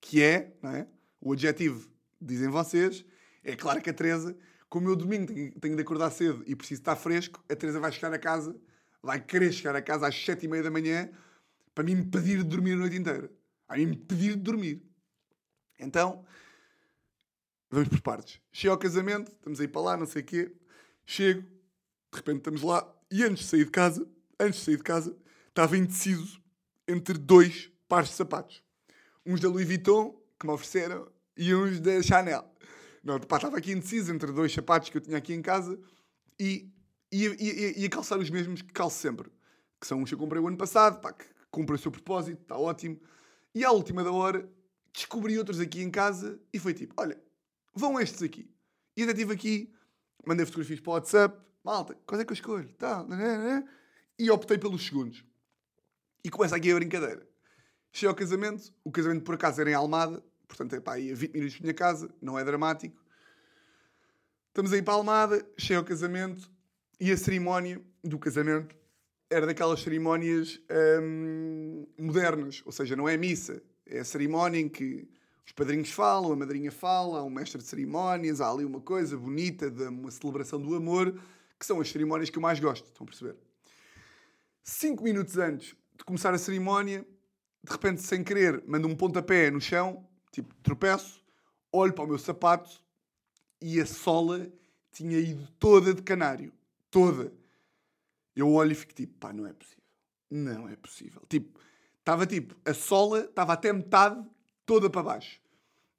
que é, não é? o adjetivo dizem vocês, é claro que a Teresa como eu domingo tenho, de acordar cedo e preciso estar fresco, a Teresa vai chegar a casa, vai querer chegar a casa às sete e meia da manhã para me impedir de dormir a noite inteira. Vai me impedir de dormir. Então, vamos por partes. Chego ao casamento, estamos aí para lá, não sei o quê. Chego, de repente estamos lá, e antes de sair de casa, antes de sair de casa, estava indeciso entre dois pares de sapatos. Uns da Louis Vuitton, que me ofereceram, e uns da Chanel. Não, pá, estava aqui indeciso entre dois sapatos que eu tinha aqui em casa e ia, ia, ia calçar os mesmos que calço sempre. Que são uns que eu comprei o ano passado, pá, que cumpre o seu propósito, está ótimo. E à última da hora descobri outros aqui em casa e foi tipo: olha, vão estes aqui. E até estive aqui, mandei fotografias para o WhatsApp, malta, quais é que eu escolho? Tá, né, né, né. E optei pelos segundos. E começa aqui a brincadeira. Cheguei ao casamento, o casamento por acaso era em Almada, Portanto, é pá, aí a 20 minutos da minha casa, não é dramático. Estamos aí para a Almada, cheio ao casamento e a cerimónia do casamento era daquelas cerimónias hum, modernas, ou seja, não é missa, é a cerimónia em que os padrinhos falam, a madrinha fala, há um mestre de cerimónias, há ali uma coisa bonita, de uma celebração do amor, que são as cerimónias que eu mais gosto, estão a perceber? Cinco minutos antes de começar a cerimónia, de repente, sem querer, mando um pontapé no chão Tipo, tropeço, olho para o meu sapato e a sola tinha ido toda de canário. Toda. Eu olho e fico tipo, pá, não é possível. Não é possível. Tipo, estava tipo, a sola estava até metade toda para baixo.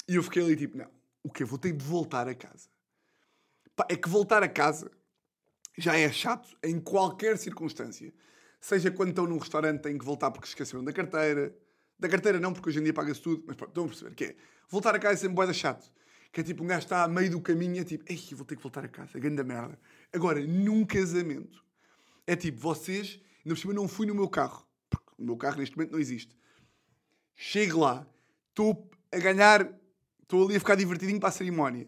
E eu fiquei ali tipo, não, o quê? Vou ter de voltar a casa. Pá, é que voltar a casa já é chato em qualquer circunstância. Seja quando estão num restaurante têm que voltar porque esqueceram da carteira, da carteira não, porque hoje em dia paga-se tudo, mas pronto, estão a perceber que é. Voltar a casa é sempre boeda chato. Que é tipo, um gajo está a meio do caminho é tipo, ei, vou ter que voltar a casa, grande merda. Agora, num casamento, é tipo, vocês, ainda por cima não fui no meu carro, porque o meu carro neste momento não existe. Chego lá, estou a ganhar, estou ali a ficar divertidinho para a cerimónia.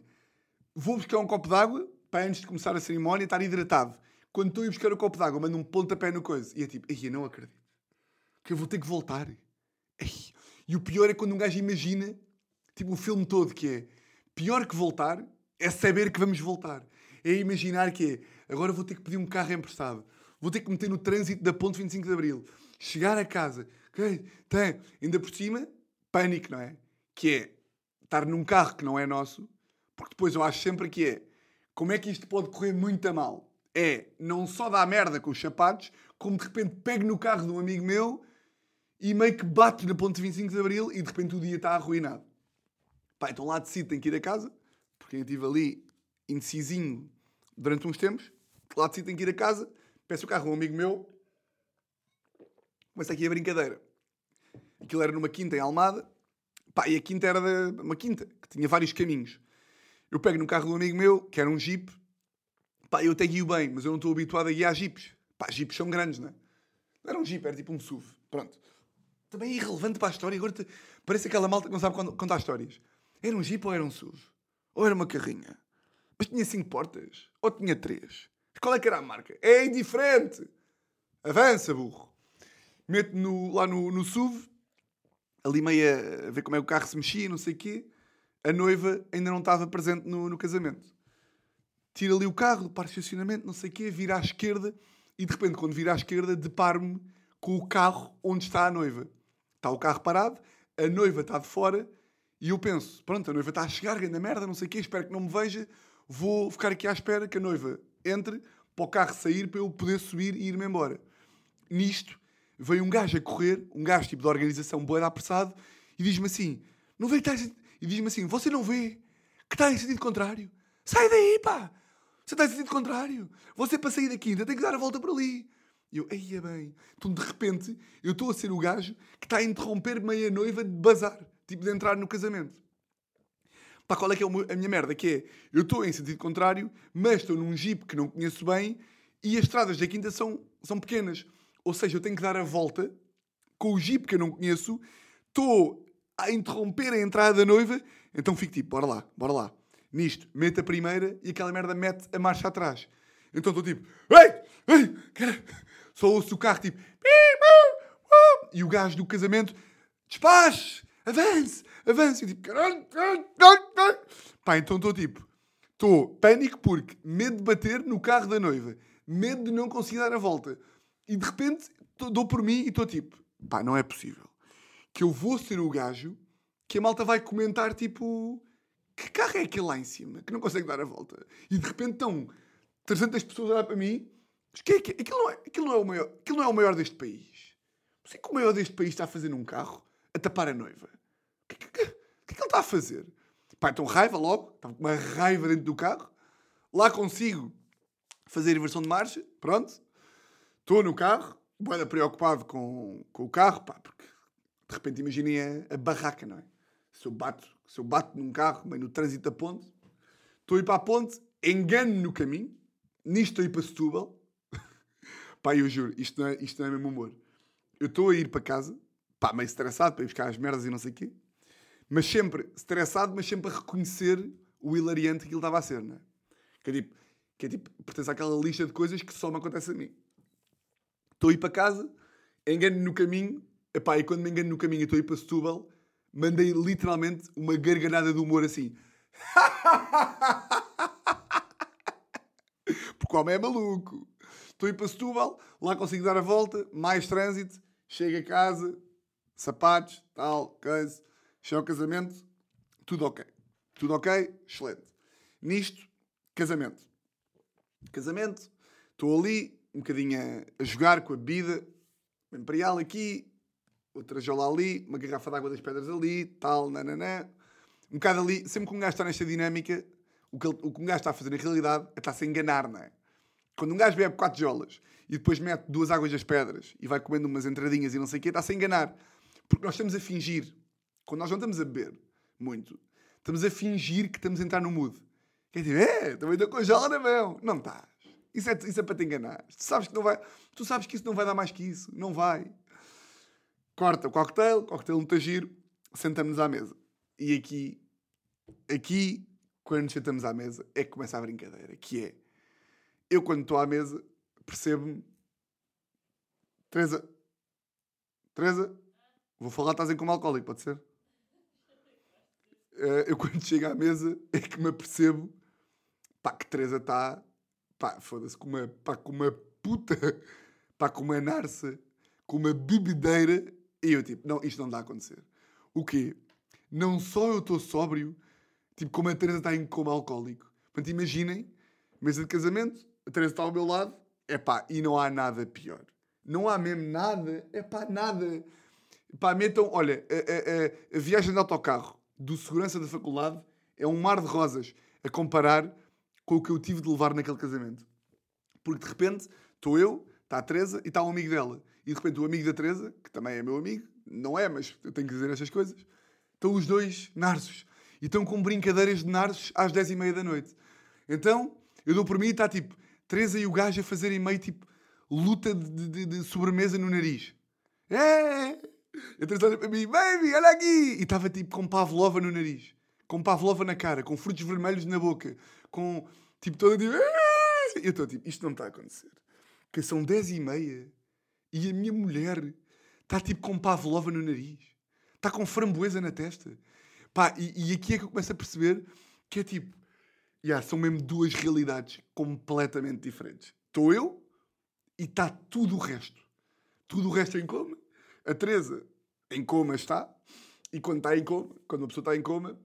Vou buscar um copo d'água para antes de começar a cerimónia estar hidratado. Quando estou a ir buscar o copo d'água, mando um pontapé no coisa. E é tipo, ei, eu não acredito. Que eu vou ter que voltar. E o pior é quando um gajo imagina, tipo, o filme todo, que é pior que voltar é saber que vamos voltar. É imaginar que é agora vou ter que pedir um carro emprestado, vou ter que meter no trânsito da Ponte 25 de Abril, chegar a casa, ok? Tem, ainda por cima, pânico, não é? Que é estar num carro que não é nosso, porque depois eu acho sempre que é como é que isto pode correr muito a mal? É não só dar merda com os sapatos, como de repente pego no carro de um amigo meu e meio que bate na ponte 25 de Abril e de repente o dia está arruinado. Pá, então lá decido, tenho que ir a casa, porque eu estive ali indecisinho durante uns tempos. Lá decido, tenho que ir a casa, peço o carro a um amigo meu. Começa aqui a brincadeira. Aquilo era numa quinta em Almada. Pá, e a quinta era de, uma quinta, que tinha vários caminhos. Eu pego no carro do amigo meu, que era um jeep. Pá, eu até guio bem, mas eu não estou habituado a guiar jeeps. Pá, jeeps são grandes, não é? Era um jeep, era tipo um SUV. Pronto também é irrelevante para a história. Agora te... parece aquela malta que não sabe contar histórias. Era um Jeep ou era um SUV? Ou era uma carrinha? Mas tinha cinco portas? Ou tinha três? Qual é que era a marca? É indiferente! Avança, burro! Mete no, lá no, no SUV, ali meio a ver como é que o carro se mexia, não sei o quê. A noiva ainda não estava presente no, no casamento. Tira ali o carro, para o estacionamento, não sei o quê, vira à esquerda e de repente, quando vira à esquerda, deparo-me com o carro onde está a noiva Está o carro parado, a noiva está de fora e eu penso, pronto, a noiva está a chegar, grande merda, não sei o quê, espero que não me veja, vou ficar aqui à espera que a noiva entre para o carro sair para eu poder subir e ir-me embora. Nisto, veio um gajo a correr, um gajo tipo de organização boa apressado, e diz-me assim, não vê que está em... E diz-me assim, você não vê que está em sentido contrário? Sai daí, pá! Você está em sentido contrário. Você para sair daqui ainda tem que dar a volta por ali. E eu, eia bem. Então, de repente, eu estou a ser o gajo que está a interromper meia noiva de bazar. Tipo, de entrar no casamento. Pá, qual é que é a minha merda? Que é, eu estou em sentido contrário, mas estou num jeep que não conheço bem e as estradas da quinta são, são pequenas. Ou seja, eu tenho que dar a volta com o jeep que eu não conheço, estou a interromper a entrada da noiva, então fico tipo, bora lá, bora lá. Nisto, mete a primeira e aquela merda mete a marcha atrás. Então estou tipo, ei, ei, cara, só ouço o carro tipo, e o gajo do casamento, despache, avance, avance. E tipo, caralho, pá, então estou tipo, estou pânico porque medo de bater no carro da noiva, medo de não conseguir dar a volta. E de repente dou por mim e estou tipo, pá, não é possível. Que eu vou ser o gajo que a malta vai comentar tipo, que carro é aquele lá em cima que não consegue dar a volta? E de repente estão 300 pessoas a olhar para mim, mas que é que, aquilo, não é, aquilo, não é o maior, aquilo não é o maior deste país. Não sei que o maior deste país está a fazer num carro a tapar a noiva. O que, que, que, que é que ele está a fazer? Pá, então raiva logo, estava com uma raiva dentro do carro. Lá consigo fazer inversão de marcha, pronto. Estou no carro, boeda preocupado com, com o carro, pá, porque de repente imaginem a, a, barraca, não é? Se eu bato, se eu bato num carro, meio no trânsito da ponte, estou a ir para a ponte, engano no caminho, nisto estou a ir para Setúbal. pá, eu juro, isto não, é, isto não é mesmo humor. Eu estou a ir para casa, pá, meio estressado para ir buscar as merdas e não sei o quê mas sempre estressado, mas sempre a reconhecer o hilariante que ele estava a ser, não é? Que é tipo, que é tipo pertence àquela lista de coisas que só me acontece a mim. Estou a ir para casa, engano no caminho, epá, e quando me engano no caminho e estou a ir para Setúbal, mandei literalmente uma gargalhada de humor assim. Porque o homem é maluco. Estou a ir para Setúbal, lá consigo dar a volta, mais trânsito, chego a casa, sapatos, tal, coisa Chega ao casamento, tudo ok. Tudo ok, excelente. Nisto, casamento. Casamento, estou ali, um bocadinho a, a jogar com a bebida, uma imperial aqui, outra jola ali, uma garrafa de água das pedras ali, tal, nananã. Um bocado ali, sempre que um gajo está nesta dinâmica, o que, o que um gajo está a fazer na realidade é estar-se a enganar, não é? Quando um gajo bebe quatro jolas e depois mete duas águas das pedras e vai comendo umas entradinhas e não sei o quê, está-se a enganar. Porque nós estamos a fingir quando nós não estamos a beber muito, estamos a fingir que estamos a entrar no mood. Quer dizer, é, também estou com jola na mão. Não estás. Isso é, isso é para te enganar. Tu sabes, que não vai, tu sabes que isso não vai dar mais que isso. Não vai. Corta o cocktail, cocktail muito giro, sentamos-nos à mesa. E aqui, aqui, quando nos sentamos à mesa, é que começa a brincadeira. Que é, eu quando estou à mesa, percebo-me... Teresa, Teresa, vou falar, estás em como alcoólico, pode ser? uh, eu quando chego à mesa é que me apercebo pá, que Teresa está pá, foda-se, com uma, pá, com uma puta, pá, com uma narça, com uma bebedeira. E eu tipo, não, isto não dá a acontecer. O quê? Não só eu estou sóbrio, tipo, como a Teresa está em coma alcoólico. Portanto, imaginem, mesa de casamento, a Teresa está ao meu lado, é pá, e não há nada pior. Não há mesmo nada, é pá, nada. Pá, metam, olha, a, a, a, a viagem de autocarro do segurança da faculdade é um mar de rosas a comparar com o que eu tive de levar naquele casamento. Porque de repente estou eu, está a Teresa e está um amigo dela. E de repente o amigo da Teresa, que também é meu amigo, não é, mas eu tenho que dizer estas coisas, estão os dois narsos. E estão com brincadeiras de narsos às 10 e meia da noite. Então, eu dou por mim e está tipo, Teresa e o gajo a fazerem meio tipo luta de, de, de sobremesa no nariz. É! A Teresa olha para mim, baby, olha aqui! E estava tipo com pavlova no nariz, com pavlova na cara, com frutos vermelhos na boca, com tipo toda tipo. Eu estou tipo, isto não está a acontecer. Porque são 10 e meia e a minha mulher está tipo com pavlova no nariz, está com framboesa na testa. Pá, e, e aqui é que eu começo a perceber que é tipo, yeah, são mesmo duas realidades completamente diferentes. Estou eu e está tudo o resto. Tudo o resto em como? A Teresa em coma está, e quando está em coma, quando uma pessoa está em coma,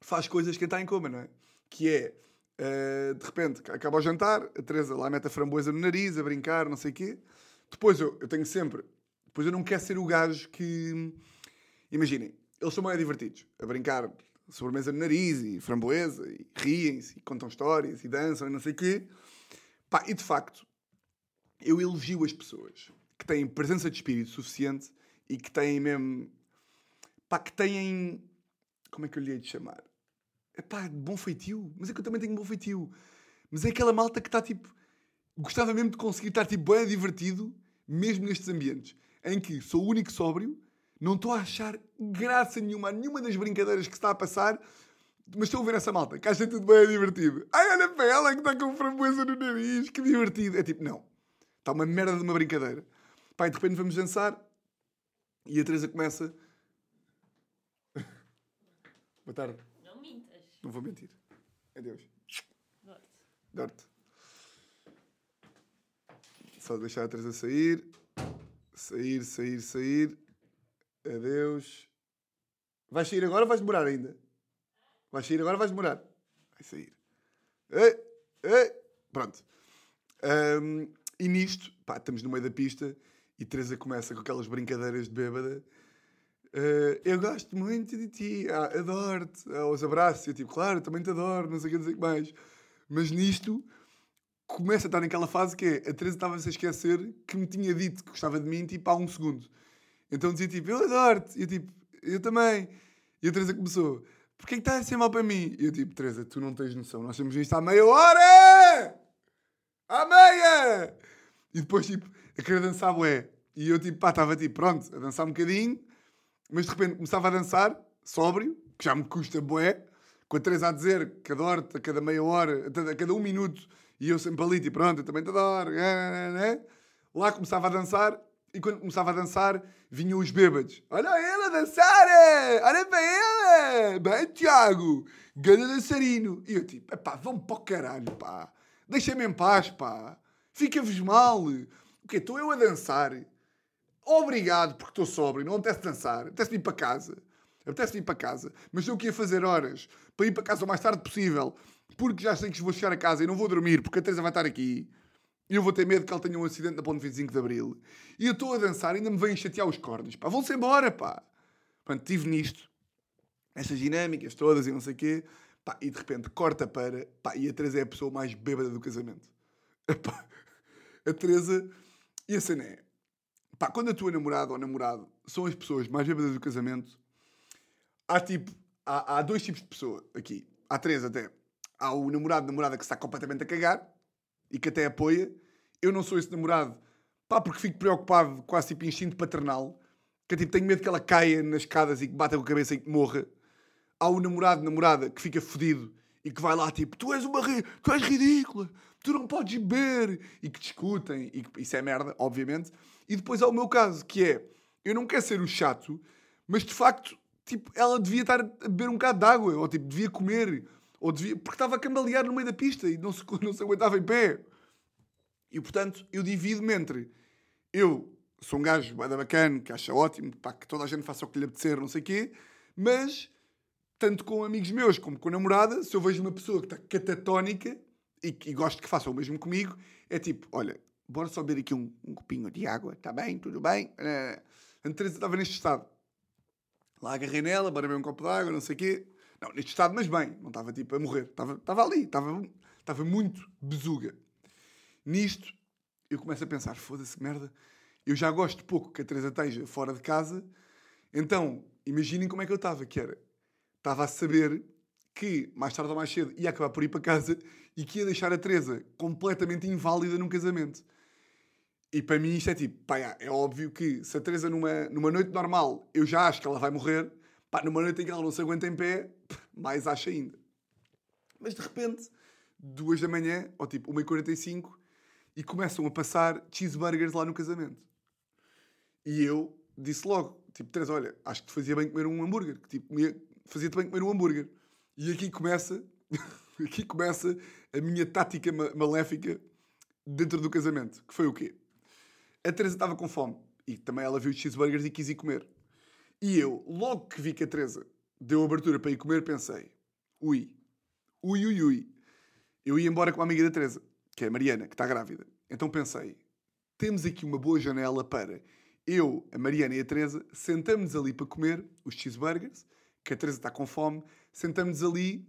faz coisas que está em coma, não é? Que é, uh, de repente, acaba o jantar, a Teresa lá mete a framboesa no nariz, a brincar, não sei o quê. Depois eu, eu tenho sempre. Depois eu não quero ser o gajo que. Imaginem, eles são mais divertidos, a brincar sobremesa no nariz e framboesa, e riem-se, e contam histórias, e dançam, e não sei o quê. Pá, e de facto, eu elogio as pessoas que têm presença de espírito suficiente e que têm mesmo. pá, que têm. como é que eu lhe hei de chamar? É pá, bom feitio. Mas é que eu também tenho bom feitio. Mas é aquela malta que está tipo. gostava mesmo de conseguir estar tipo bem divertido, mesmo nestes ambientes, em que sou o único sóbrio, não estou a achar graça nenhuma a nenhuma das brincadeiras que está a passar, mas estou a ver essa malta, que acha tudo bem divertido. Ai, olha para ela que está com framboesa no nariz, que divertido. É tipo, não. Está uma merda de uma brincadeira. Pai, de repente vamos dançar e a Teresa começa. Boa tarde. Não vou mentir. Adeus. Dor-te. Dor-te. Só deixar a Teresa sair. Sair, sair, sair. Adeus. Vais sair agora ou vais demorar ainda? Vais sair agora ou vais demorar? Vai sair. Ei, ei. Pronto. Ahm, e nisto, pá, estamos no meio da pista e Teresa começa com aquelas brincadeiras de bêbada. Ah, eu gosto muito de ti, ah, adoro-te, ah, os abraços. Eu tipo, claro, também te adoro, não sei o que dizer mais. Mas nisto, começa a estar naquela fase que é, a Teresa estava-se a esquecer que me tinha dito que gostava de mim, tipo, há um segundo. Então dizia tipo, eu adoro-te. E eu tipo, eu também. E a Teresa começou, porquê que estás a ser mal para mim? E eu tipo, Teresa, tu não tens noção, nós temos isto há meia hora! À meia! E depois tipo, a querer dançar bué. E eu tipo, pá, estava tipo, pronto, a dançar um bocadinho, mas de repente começava a dançar, sóbrio, que já me custa bué, com a Teresa a dizer que adoro-te a cada meia hora, a cada um minuto, e eu sempre ali, tipo, pronto, eu também te adoro, né, né? Lá começava a dançar, e quando começava a dançar, vinham os bêbados. Olha ele a dançar! é! Olha para ele! Bem, Tiago! Ganda dançarino! E eu tipo, pá, vão para o caralho, pá! Deixem-me em paz, pá! Fica-vos mal! O quê? Estou eu a dançar? Obrigado, porque estou sóbrio, não apetece dançar, apetece ir para casa. Apetece ir para casa, mas estou aqui a fazer horas para ir para casa o mais tarde possível, porque já sei que vou chegar a casa e não vou dormir, porque a Teresa vai estar aqui. E eu vou ter medo que ela tenha um acidente na ponte 25 de Abril. E eu estou a dançar e ainda me vêm chatear os cornos. Pá, vão-se embora, pá. Pronto, estive nisto. Estas dinâmicas todas e não sei o quê. Pá, e de repente corta para... Pá, e a Teresa é a pessoa mais bêbada do casamento. A Teresa... E a cena é... Pá, quando a tua namorada ou namorado são as pessoas mais bêbadas do casamento, há tipo... Há, há dois tipos de pessoa aqui. Há três até. Há o namorado, namorada que está completamente a cagar e que até apoia. Eu não sou esse namorado, pá, porque fico preocupado, quase tipo instinto paternal, que é tipo, tenho medo que ela caia nas escadas e que bata com a cabeça e que morra. Há o namorado, namorada, que fica fodido e que vai lá tipo, tu és uma ri... tu és ridícula, tu não podes beber, e que discutem, e que... isso é merda, obviamente. E depois há o meu caso, que é, eu não quero ser o chato, mas de facto, tipo, ela devia estar a beber um bocado de água, ou tipo, devia comer, ou devia... porque estava a cambalear no meio da pista e não se, não se aguentava em pé. E portanto, eu divido-me entre eu sou um gajo bada bacana, que acha ótimo, pá, que toda a gente faça o que lhe apetecer, não sei o quê, mas tanto com amigos meus como com a namorada, se eu vejo uma pessoa que está catatónica e, e gosto que faça o mesmo comigo, é tipo, olha, bora só beber aqui um, um copinho de água, está bem, tudo bem? Uh, a Teresa estava neste estado. Lá agarrei nela, bora beber um copo de água, não sei o quê. Não, neste estado, mas bem, não estava tipo a morrer, estava, estava ali, estava, estava muito besuga. Nisto, eu começo a pensar, foda-se, merda, eu já gosto pouco que a Teresa esteja fora de casa, então, imaginem como é que eu estava, que era, estava a saber que, mais tarde ou mais cedo, ia acabar por ir para casa e que ia deixar a Teresa completamente inválida num casamento. E para mim isto é tipo, pá, é óbvio que se a Teresa numa, numa noite normal, eu já acho que ela vai morrer, pá, numa noite em que ela não se aguenta em pé, mais acho ainda. Mas de repente, duas da manhã, ou tipo 1h45, e começam a passar cheeseburgers lá no casamento. E eu disse logo, tipo, Teresa, olha, acho que te fazia bem comer um hambúrguer. Que, tipo, fazia-te bem comer um hambúrguer. E aqui começa, aqui começa a minha tática maléfica dentro do casamento. Que foi o quê? A Teresa estava com fome. E também ela viu os cheeseburgers e quis ir comer. E eu, logo que vi que a Teresa deu abertura para ir comer, pensei: ui, ui, ui, ui. Eu ia embora com uma amiga da Teresa, que é a Mariana, que está grávida. Então pensei: temos aqui uma boa janela para eu, a Mariana e a Teresa sentamos ali para comer os cheeseburgers, que a Teresa está com fome, sentamos ali.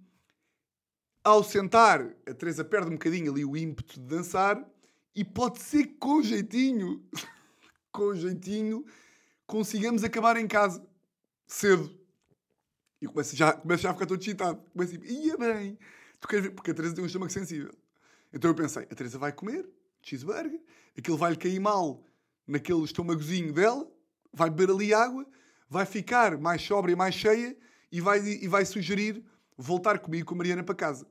Ao sentar, a Teresa perde um bocadinho ali o ímpeto de dançar e pode ser que com jeitinho, com jeitinho, consigamos acabar em casa cedo. E começo já, começo já a ficar todo excitado. Começo a ia bem. Tu queres ver? Porque a Teresa tem um estômago sensível. Então eu pensei, a Teresa vai comer cheeseburger, aquilo vai-lhe cair mal naquele estômagozinho dela, vai beber ali água, vai ficar mais sóbria e mais cheia e vai, e vai sugerir voltar comigo com a Mariana para casa.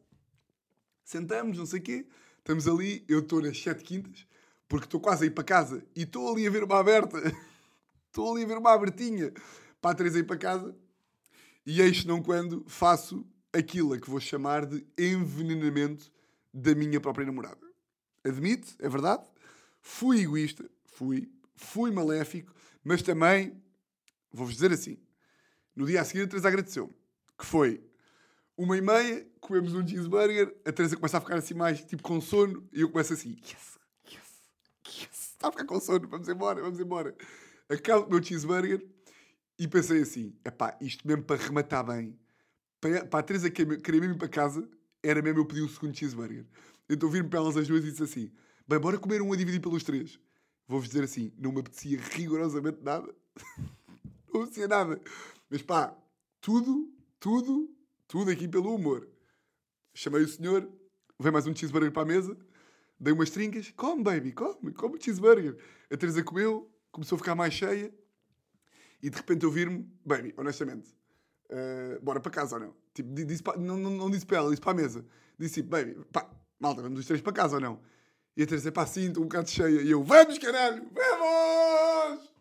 Sentamos, não sei o quê, estamos ali, eu estou nas sete quintas, porque estou quase a ir para casa e estou ali a ver uma aberta, estou ali a ver uma abertinha. Para a Teresa ir para casa. E eis não quando faço aquilo a que vou chamar de envenenamento da minha própria namorada. Admito, é verdade, fui egoísta, fui, fui maléfico, mas também, vou-vos dizer assim, no dia a seguir a Teresa agradeceu-me, que foi uma e meia, comemos um cheeseburger, a Teresa começa a ficar assim mais, tipo, com sono, e eu começo assim, yes, yes, yes, está a ficar com sono, vamos embora, vamos embora. Acabo o meu cheeseburger e pensei assim, epá, isto mesmo para rematar bem, para, para a Teresa querer mesmo ir para casa, era mesmo eu pedir o segundo cheeseburger. Então vi-me para elas as duas e disse assim, bem, bora comer um a dividir pelos três vou-vos dizer assim, não me apetecia rigorosamente nada. não apetecia nada. Mas pá, tudo, tudo, tudo aqui pelo humor. Chamei o senhor, veio mais um cheeseburger para a mesa, dei umas trincas, come baby, come, come o cheeseburger. A Teresa comeu, começou a ficar mais cheia e de repente eu vir-me, baby, honestamente, uh, bora para casa ou não? Tipo, disse para, não, não, não, disse para ela, disse para a mesa. Disse tipo, baby, pá, malta, vamos os três para casa ou não? E a Teresa, pá, sim, estou um bocado cheia. E eu, vamos, caralho, vamos!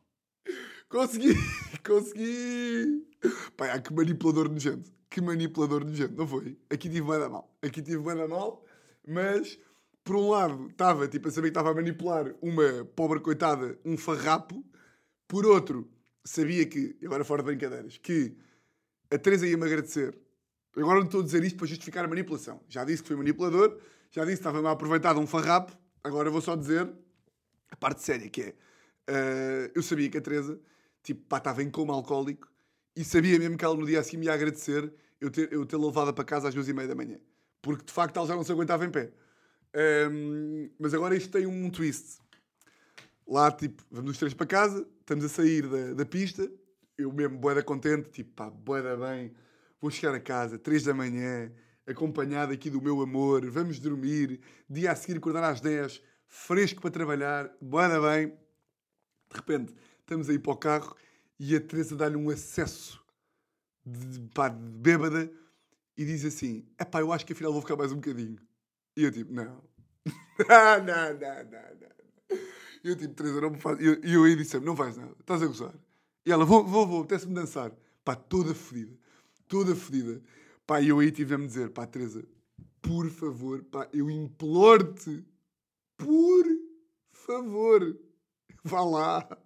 Consegui, consegui! Pá, ah, que manipulador nojento. Que manipulador nojento, não foi? Aqui tive bem da mal. Aqui tive bem da mal, mas por um lado estava tipo a saber que estava a manipular uma pobre coitada, um farrapo. Por outro, sabia que, agora fora de brincadeiras, que a Teresa ia-me agradecer. Agora não estou a dizer isto para justificar a manipulação. Já disse que fui manipulador, já disse que estava-me a aproveitar de um farrapo, Agora vou só dizer a parte séria, que é... Uh, eu sabia que a Teresa, tipo, pá, estava em coma alcoólico e sabia mesmo que ela no dia assim me ia agradecer eu ter, eu ter levado para casa às duas e meia da manhã. Porque, de facto, ela já não se aguentava em pé. Um, ehm, mas agora isto tem um twist. Lá, tipo, vamos os três para casa, estamos a sair da, da pista, eu mesmo, boeda contente, tipo, pá, boeda bem, vou chegar a casa, três da manhã, acompanhado aqui do meu amor, vamos dormir, dia a seguir acordar às 10, fresco para trabalhar, boada bem. De repente, estamos aí para o carro e a Teresa dá-lhe um acesso de, pá, de bêbada e diz assim: é pá, eu acho que afinal vou ficar mais um bocadinho. E eu tipo, não. não, não, não, não. E eu tipo, Teresa, não me faz. E eu, eu aí disse não vais nada, estás a gozar. E ela, vou, vou, vou, apetece-me dançar. Pá, toda fodida, toda fodida. Pá, e eu aí tive a me dizer, pá, Teresa, por favor, pá, eu imploro-te, por favor, vá lá.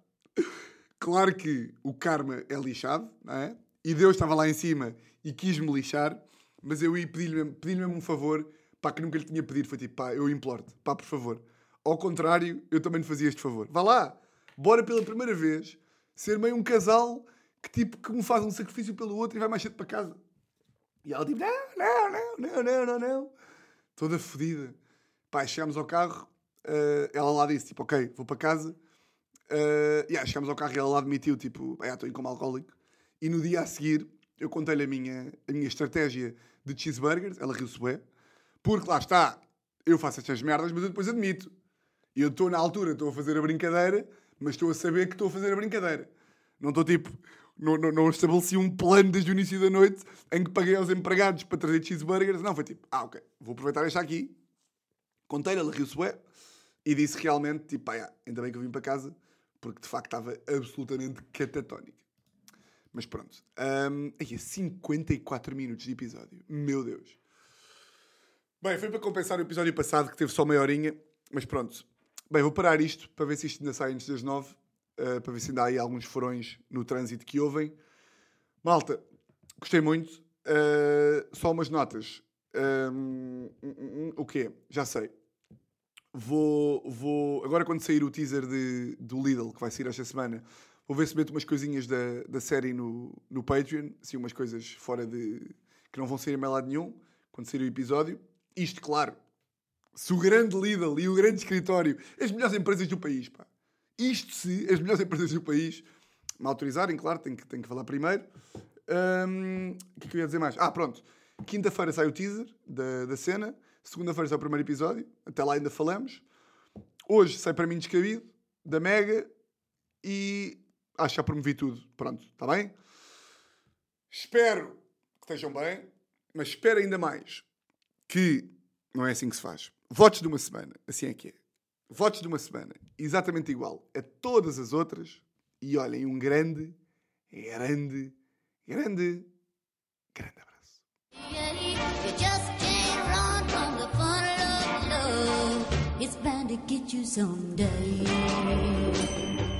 Claro que o karma é lixado, não é? E Deus estava lá em cima e quis-me lixar, mas eu ia pedir-lhe pedir mesmo um favor, pá, que nunca lhe tinha pedido. Foi tipo, pá, eu imploro-te, pá, por favor. Ao contrário, eu também lhe fazia este favor. Vá lá, bora pela primeira vez ser meio um casal que tipo que um faz um sacrifício pelo outro e vai mais cedo para casa. E ela tipo, não, não, não, não, não, não, não. Toda fodida. Pá, chegámos ao carro, uh, ela lá disse, tipo, ok, vou para casa. Uh, yeah, chegámos ao carro e ela lá admitiu, tipo, estou em como alcoólico. E no dia a seguir, eu contei-lhe a minha, a minha estratégia de cheeseburgers, ela riu-se bem, porque lá está, eu faço estas merdas, mas eu depois admito. Eu estou na altura, estou a fazer a brincadeira, mas estou a saber que estou a fazer a brincadeira. Não estou tipo, não, não, não, estabeleci um plano desde o início da noite em que paguei aos empregados para trazer cheeseburgers. Não, foi tipo, ah, ok, vou aproveitar esta aqui. Contei-lhe, ela riu-se e disse realmente, tipo, ainda bem que eu vim para casa, porque de facto estava absolutamente catatónica. Mas pronto. Um, aí, 54 minutos de episódio. Meu Deus. Bem, foi para compensar o episódio passado que teve só meia horinha, mas pronto. Bem, vou parar isto para ver se isto ainda sai antes das nove. uh, para ver se ainda há aí alguns furões no trânsito que ouvem. Malta, gostei muito. Uh, só umas notas. Um, um, um, o quê? Já sei. Vou, vou. Agora, quando sair o teaser de, do Lidl, que vai sair esta semana, vou ver se meto umas coisinhas da, da série no, no Patreon. Assim, umas coisas fora de. que não vão sair em lado nenhum, quando sair o episódio. Isto, claro, se o grande Lidl e o grande escritório, as melhores empresas do país, pá. Isto se as melhores empresas do país me autorizarem, claro, tenho que, tenho que falar primeiro. Um, o que é que eu ia dizer mais? Ah, pronto. Quinta-feira sai o teaser da, da cena. Segunda-feira sai o primeiro episódio. Até lá ainda falamos. Hoje sai para mim descabido, da Mega. E acho que já promovi tudo. Pronto, está bem? Espero que estejam bem. Mas espero ainda mais que não é assim que se faz. Votos de uma semana. Assim é que é. Votos de uma semana. Exatamente igual a todas as outras. E olhem, um grande, grande, grande, grande abraço. to get you someday.